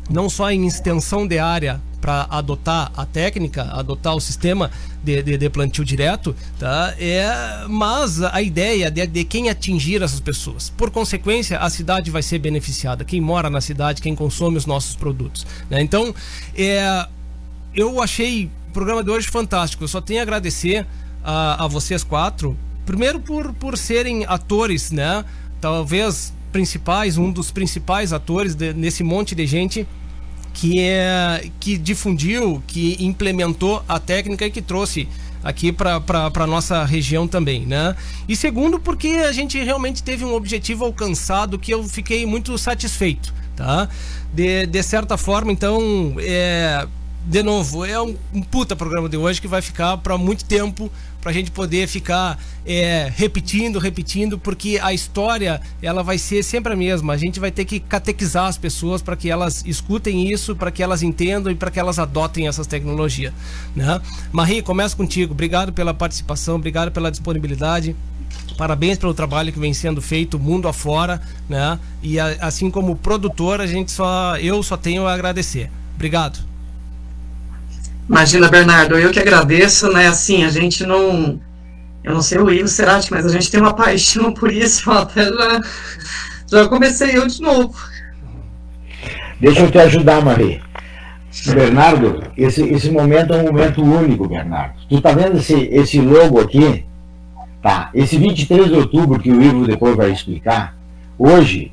Speaker 2: Não só em extensão de área para adotar a técnica, adotar o sistema de, de, de, plantio direto, tá? É, mas a ideia de, de quem atingir essas pessoas. Por consequência, a cidade vai ser beneficiada. Quem mora na cidade, quem consome os nossos produtos. Né? Então, é, eu achei o programa de hoje fantástico. Eu só tenho a agradecer a, a vocês quatro. Primeiro por, por serem atores, né? Talvez principais, um dos principais atores de, nesse monte de gente que é que difundiu, que implementou a técnica e que trouxe aqui para a nossa região também, né? E segundo, porque a gente realmente teve um objetivo alcançado que eu fiquei muito satisfeito, tá? De, de certa forma, então, é, de novo, é um, um puta programa de hoje que vai ficar para muito tempo para a gente poder ficar é, repetindo, repetindo, porque a história ela vai ser sempre a mesma. A gente vai ter que catequizar as pessoas para que elas escutem isso, para que elas entendam e para que elas adotem essas tecnologias. Né? Marie, começa contigo. Obrigado pela participação, obrigado pela disponibilidade. Parabéns pelo trabalho que vem sendo feito mundo afora, né? E a, assim como produtor, a gente só eu só tenho a agradecer. Obrigado.
Speaker 3: Imagina, Bernardo, eu que agradeço, né? Assim, a gente não. Eu não sei o Ivo Serati, mas a gente tem uma paixão por isso, *laughs* até já, já comecei eu de novo.
Speaker 8: Deixa eu te ajudar, Maria. Bernardo, esse, esse momento é um momento único, Bernardo. Tu tá vendo esse, esse logo aqui? Tá, esse 23 de outubro que o Ivo depois vai explicar, hoje,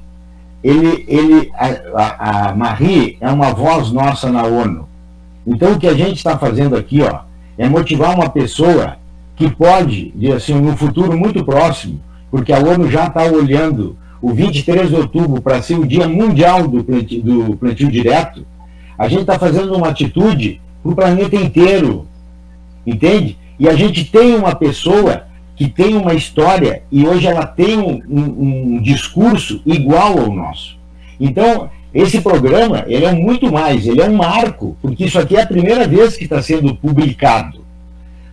Speaker 8: ele, ele, a, a Marie é uma voz nossa na ONU. Então o que a gente está fazendo aqui, ó, é motivar uma pessoa que pode, assim, no futuro muito próximo, porque a ONU já está olhando o 23 de outubro para ser o Dia Mundial do plantio, do plantio direto, a gente está fazendo uma atitude para o planeta inteiro, entende? E a gente tem uma pessoa que tem uma história e hoje ela tem um, um, um discurso igual ao nosso. Então, esse programa ele é muito mais, ele é um marco, porque isso aqui é a primeira vez que está sendo publicado.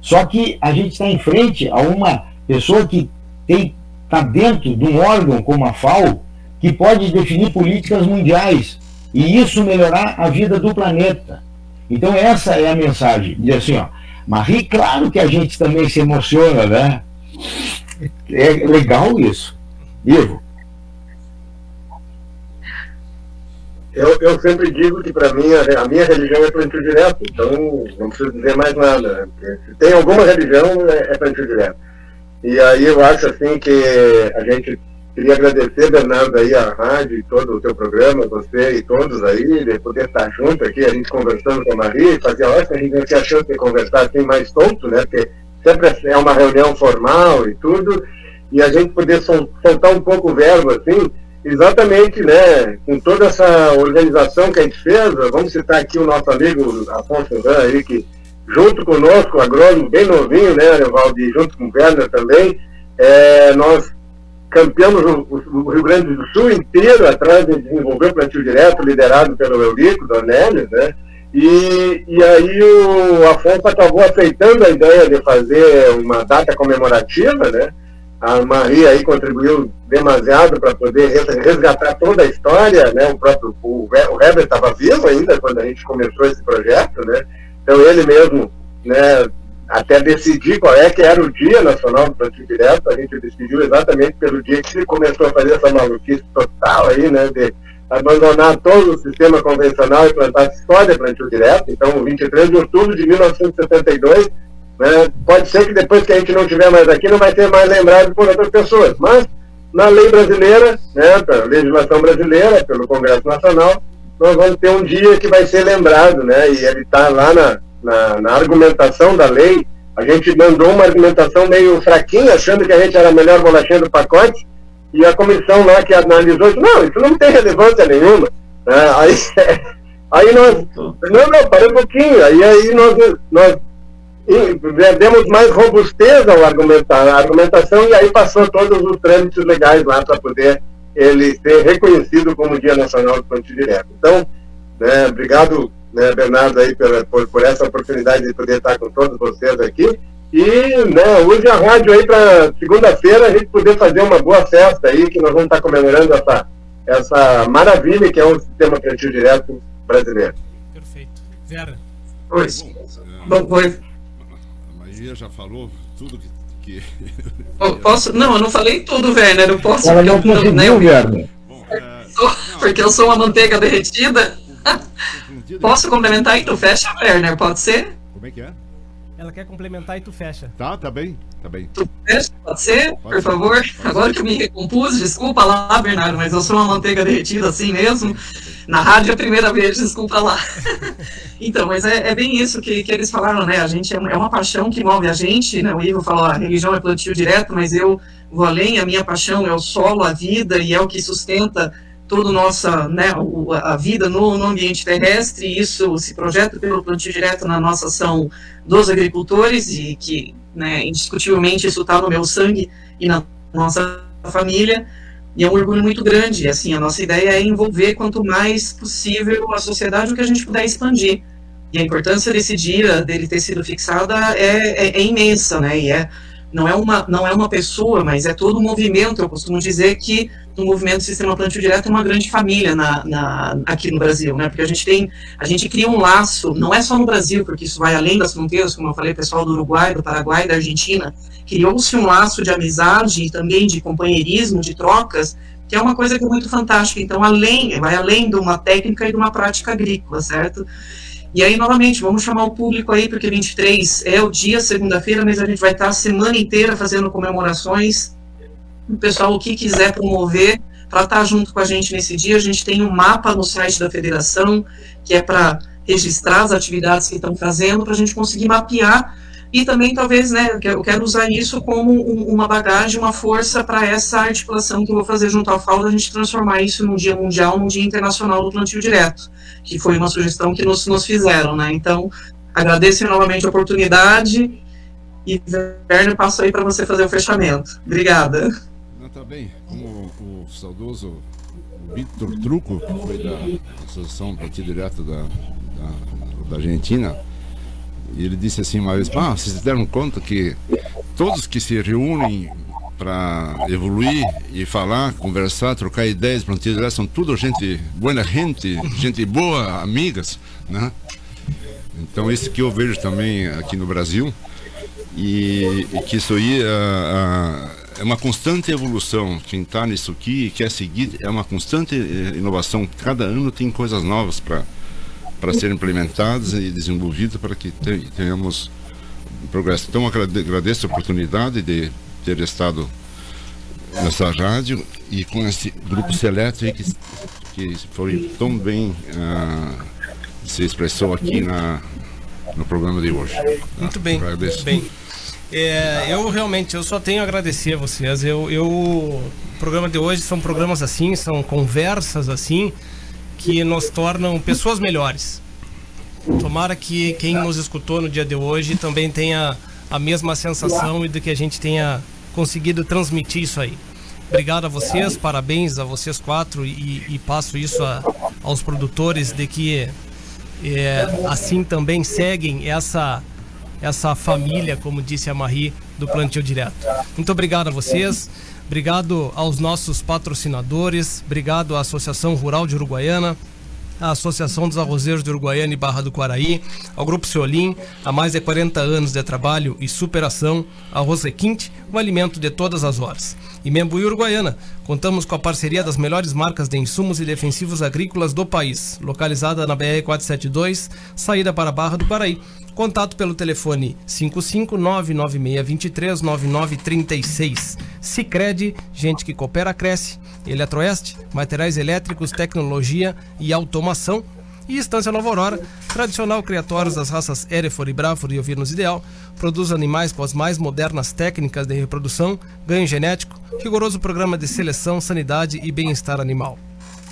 Speaker 8: Só que a gente está em frente a uma pessoa que está dentro de um órgão como a FAO, que pode definir políticas mundiais e isso melhorar a vida do planeta. Então essa é a mensagem. Diz assim, ó, Marie, claro que a gente também se emociona, né? É legal isso. Ivo.
Speaker 7: Eu, eu sempre digo que para mim a, a, minha religião é plantio direto, então não preciso dizer mais nada. Né? Se tem alguma religião, é, é plantio direto. E aí eu acho assim que a gente queria agradecer, Bernardo, aí a rádio e todo o teu programa, você e todos aí, de poder estar junto aqui, a gente conversando com a Maria, e fazia hora que a gente não tinha chance de conversar assim mais solto, né? Porque sempre é uma reunião formal e tudo, e a gente poder soltar um pouco o verbo assim, exatamente, né, com toda essa organização que a gente fez, vamos citar aqui o nosso amigo Afonso Dan aí, que junto conosco, agrônomo bem novinho, né, Valdir, junto com o Werner também, é, nós campeamos o, o, Rio Grande do Sul inteiro atrás de desenvolver o plantio direto, liderado pelo Eurico Dornelles, né, e, e aí o Afonso acabou aceitando a ideia de fazer uma data comemorativa, né, a Maria aí contribuiu demasiado para poder resgatar toda a história, né? O próprio o, o Heber estava vivo ainda quando a gente começou esse projeto, né? Então ele mesmo, né? Até decidir qual é que era o dia nacional do plantio direto, a gente decidiu exatamente pelo dia que ele começou a fazer essa maluquice total aí, né? De abandonar todo o sistema convencional e plantar só de plantio direto. Então, 23 de outubro de 1972 né? Pode ser que depois que a gente não estiver mais aqui, não vai ser mais lembrado por outras pessoas. Mas, na lei brasileira, né, pela legislação brasileira, pelo Congresso Nacional, nós vamos ter um dia que vai ser lembrado, né? E ele está lá na, na, na, argumentação da lei. A gente mandou uma argumentação meio fraquinha, achando que a gente era a melhor bolachinha do pacote, e a comissão lá que analisou disse, não, isso não tem relevância nenhuma. Né? Aí, *laughs* aí nós. Não, não, para um pouquinho. Aí, aí nós, nós e demos mais robustez ao argumentar, a argumentação e aí passou todos os trâmites legais lá para poder ele ser reconhecido como Dia Nacional do Plantio Direto. Então, né, obrigado, né, Bernardo, aí, por, por, por, essa oportunidade de poder estar com todos vocês aqui. E né, use a rádio aí para segunda-feira a gente poder fazer uma boa festa aí, que nós vamos estar comemorando essa, essa maravilha que é o sistema plantio direto brasileiro.
Speaker 2: Perfeito. Vera.
Speaker 3: Oi. Bom, oi
Speaker 5: já falou tudo que. que... *laughs*
Speaker 3: posso? Não, eu não falei tudo, Werner. Eu posso.
Speaker 8: Ela não conseguiu, né, Werner.
Speaker 3: É... Porque eu sou uma manteiga derretida. *laughs* Posso complementar e tu fecha, Werner? Pode ser?
Speaker 5: Como é que é?
Speaker 2: Ela quer complementar e tu fecha.
Speaker 5: Tá, tá bem, tá bem.
Speaker 3: Tu fecha, pode ser, pode por ser. favor? Pode Agora ser. que eu me recompus, desculpa lá, Bernardo, mas eu sou uma manteiga derretida assim mesmo. Na rádio é a primeira vez, desculpa lá. *laughs* então, mas é, é, bem isso que, que eles falaram, né? A gente é, é uma paixão que move a gente, né? O Ivo falou, a religião é plantio direto, mas eu vou além, a minha paixão é o solo, a vida, e é o que sustenta toda nossa, né, a vida no, no, ambiente terrestre, isso se projeta pelo plantio direto na nossa ação dos agricultores, e que, né, indiscutivelmente, isso está no meu sangue e na nossa família, e é um orgulho muito grande, assim, a nossa ideia é envolver quanto mais possível a sociedade, o que a gente puder expandir, e a importância desse dia, dele ter sido fixada, é, é, é imensa, né, e é não é uma não é uma pessoa, mas é todo um movimento. Eu costumo dizer que o movimento Sistema Plantio Direto é uma grande família na, na, aqui no Brasil, né? Porque a gente tem a gente cria um laço, não é só no Brasil, porque isso vai além das fronteiras, como eu falei, pessoal do Uruguai, do Paraguai, da Argentina, criou-se um laço de amizade e também de companheirismo, de trocas, que é uma coisa que é muito fantástica. Então, além vai além de uma técnica e de uma prática agrícola, certo? E aí, novamente, vamos chamar o público aí, porque 23 é o dia, segunda-feira, mas a gente vai estar a semana inteira fazendo comemorações. O pessoal, o que quiser promover, para estar junto com a gente nesse dia, a gente tem um mapa no site da federação, que é para registrar as atividades que estão fazendo, para a gente conseguir mapear e também talvez, né, eu quero usar isso como um, uma bagagem, uma força para essa articulação que eu vou fazer junto ao FAO, a gente transformar isso num dia mundial, num dia internacional do plantio direto, que foi uma sugestão que nos, nos fizeram, né, então agradeço novamente a oportunidade e Werner, passo aí para você fazer o fechamento. Obrigada.
Speaker 5: Tá bem, como o, saudoso Vitor Truco, que foi da Associação Plantio Direto da, da, da Argentina, ele disse assim uma vez: ah, vocês deram conta que todos que se reúnem para evoluir e falar, conversar, trocar ideias, plantio são tudo gente, boa gente, gente boa, amigas, né? Então isso que eu vejo também aqui no Brasil e, e que isso aí é uma constante evolução. Quem está nisso aqui e quer seguir é uma constante eh, inovação. Cada ano tem coisas novas para para serem implementadas e desenvolvidas para que tenhamos progresso. Então, agradeço a oportunidade de ter estado nessa rádio e com esse grupo seleto que, que foi tão bem uh, se expressou aqui na, no programa de hoje.
Speaker 2: Muito bem, agradeço. muito bem. É, eu realmente eu só tenho a agradecer a vocês. Eu, eu, o programa de hoje são programas assim, são conversas assim que nos tornam pessoas melhores. Tomara que quem nos escutou no dia de hoje também tenha a mesma sensação e de que a gente tenha conseguido transmitir isso aí. Obrigado a vocês, parabéns a vocês quatro e, e passo isso a, aos produtores de que é, assim também seguem essa essa família, como disse a Marie, do plantio direto. Muito obrigado a vocês. Obrigado aos nossos patrocinadores, obrigado à Associação Rural de Uruguaiana, à Associação dos Arrozeiros de Uruguaiana e Barra do Quaraí, ao Grupo Ceolim, há mais de 40 anos de trabalho e superação, Arroz Requinte, um alimento de todas as horas. E Membuí Uruguaiana, contamos com a parceria das melhores marcas de insumos e defensivos agrícolas do país, localizada na BR 472, saída para a Barra do Quaraí. Contato pelo telefone 55996239936. Sicredi, gente que coopera cresce. Eletroeste, materiais elétricos, tecnologia e automação. E Estância Nova Aurora, tradicional criatórios das raças Erefor e Brafor e Ovinos Ideal, produz animais com as mais modernas técnicas de reprodução, ganho genético, rigoroso programa de seleção, sanidade e bem-estar animal.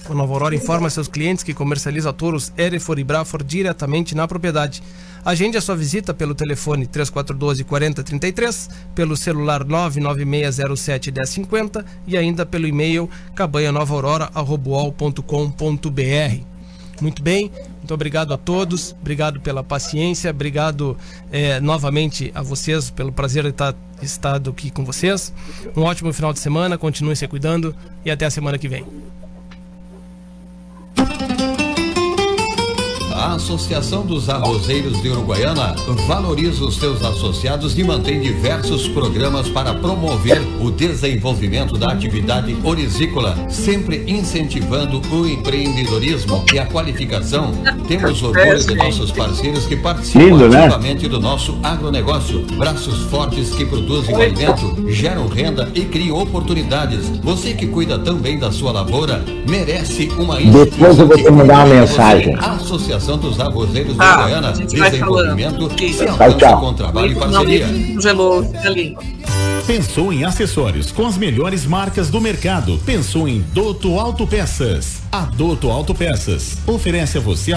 Speaker 2: O Nova Aurora informa seus clientes que comercializa touros Erefor e Brafor diretamente na propriedade. Agende a sua visita pelo telefone 3412 4033, pelo celular 99607 1050 e ainda pelo e-mail cabanhanovaaurora.com.br. Muito bem, muito obrigado a todos, obrigado pela paciência, obrigado eh, novamente a vocês pelo prazer de estar estado aqui com vocês. Um ótimo final de semana, continue se cuidando e até a semana que vem.
Speaker 1: A Associação dos Arrozeiros de Uruguaiana valoriza os seus associados e mantém diversos programas para promover o desenvolvimento da atividade orizícola, sempre incentivando o empreendedorismo e a qualificação. Temos orgulho de nossos parceiros que participam Lindo, né? ativamente né? do nosso agronegócio. Braços fortes que produzem o alimento, geram renda e criam oportunidades. Você que cuida também da sua lavoura merece uma
Speaker 8: Depois eu vou te mandar uma mensagem.
Speaker 1: Associação Associação dos Arrozeiros ah, Goiânia, desenvolvimento e alcance com trabalho e parceria.
Speaker 9: Pensou em acessórios com as melhores marcas do mercado. Pensou em Doto Autopeças. A Doto Autopeças oferece a você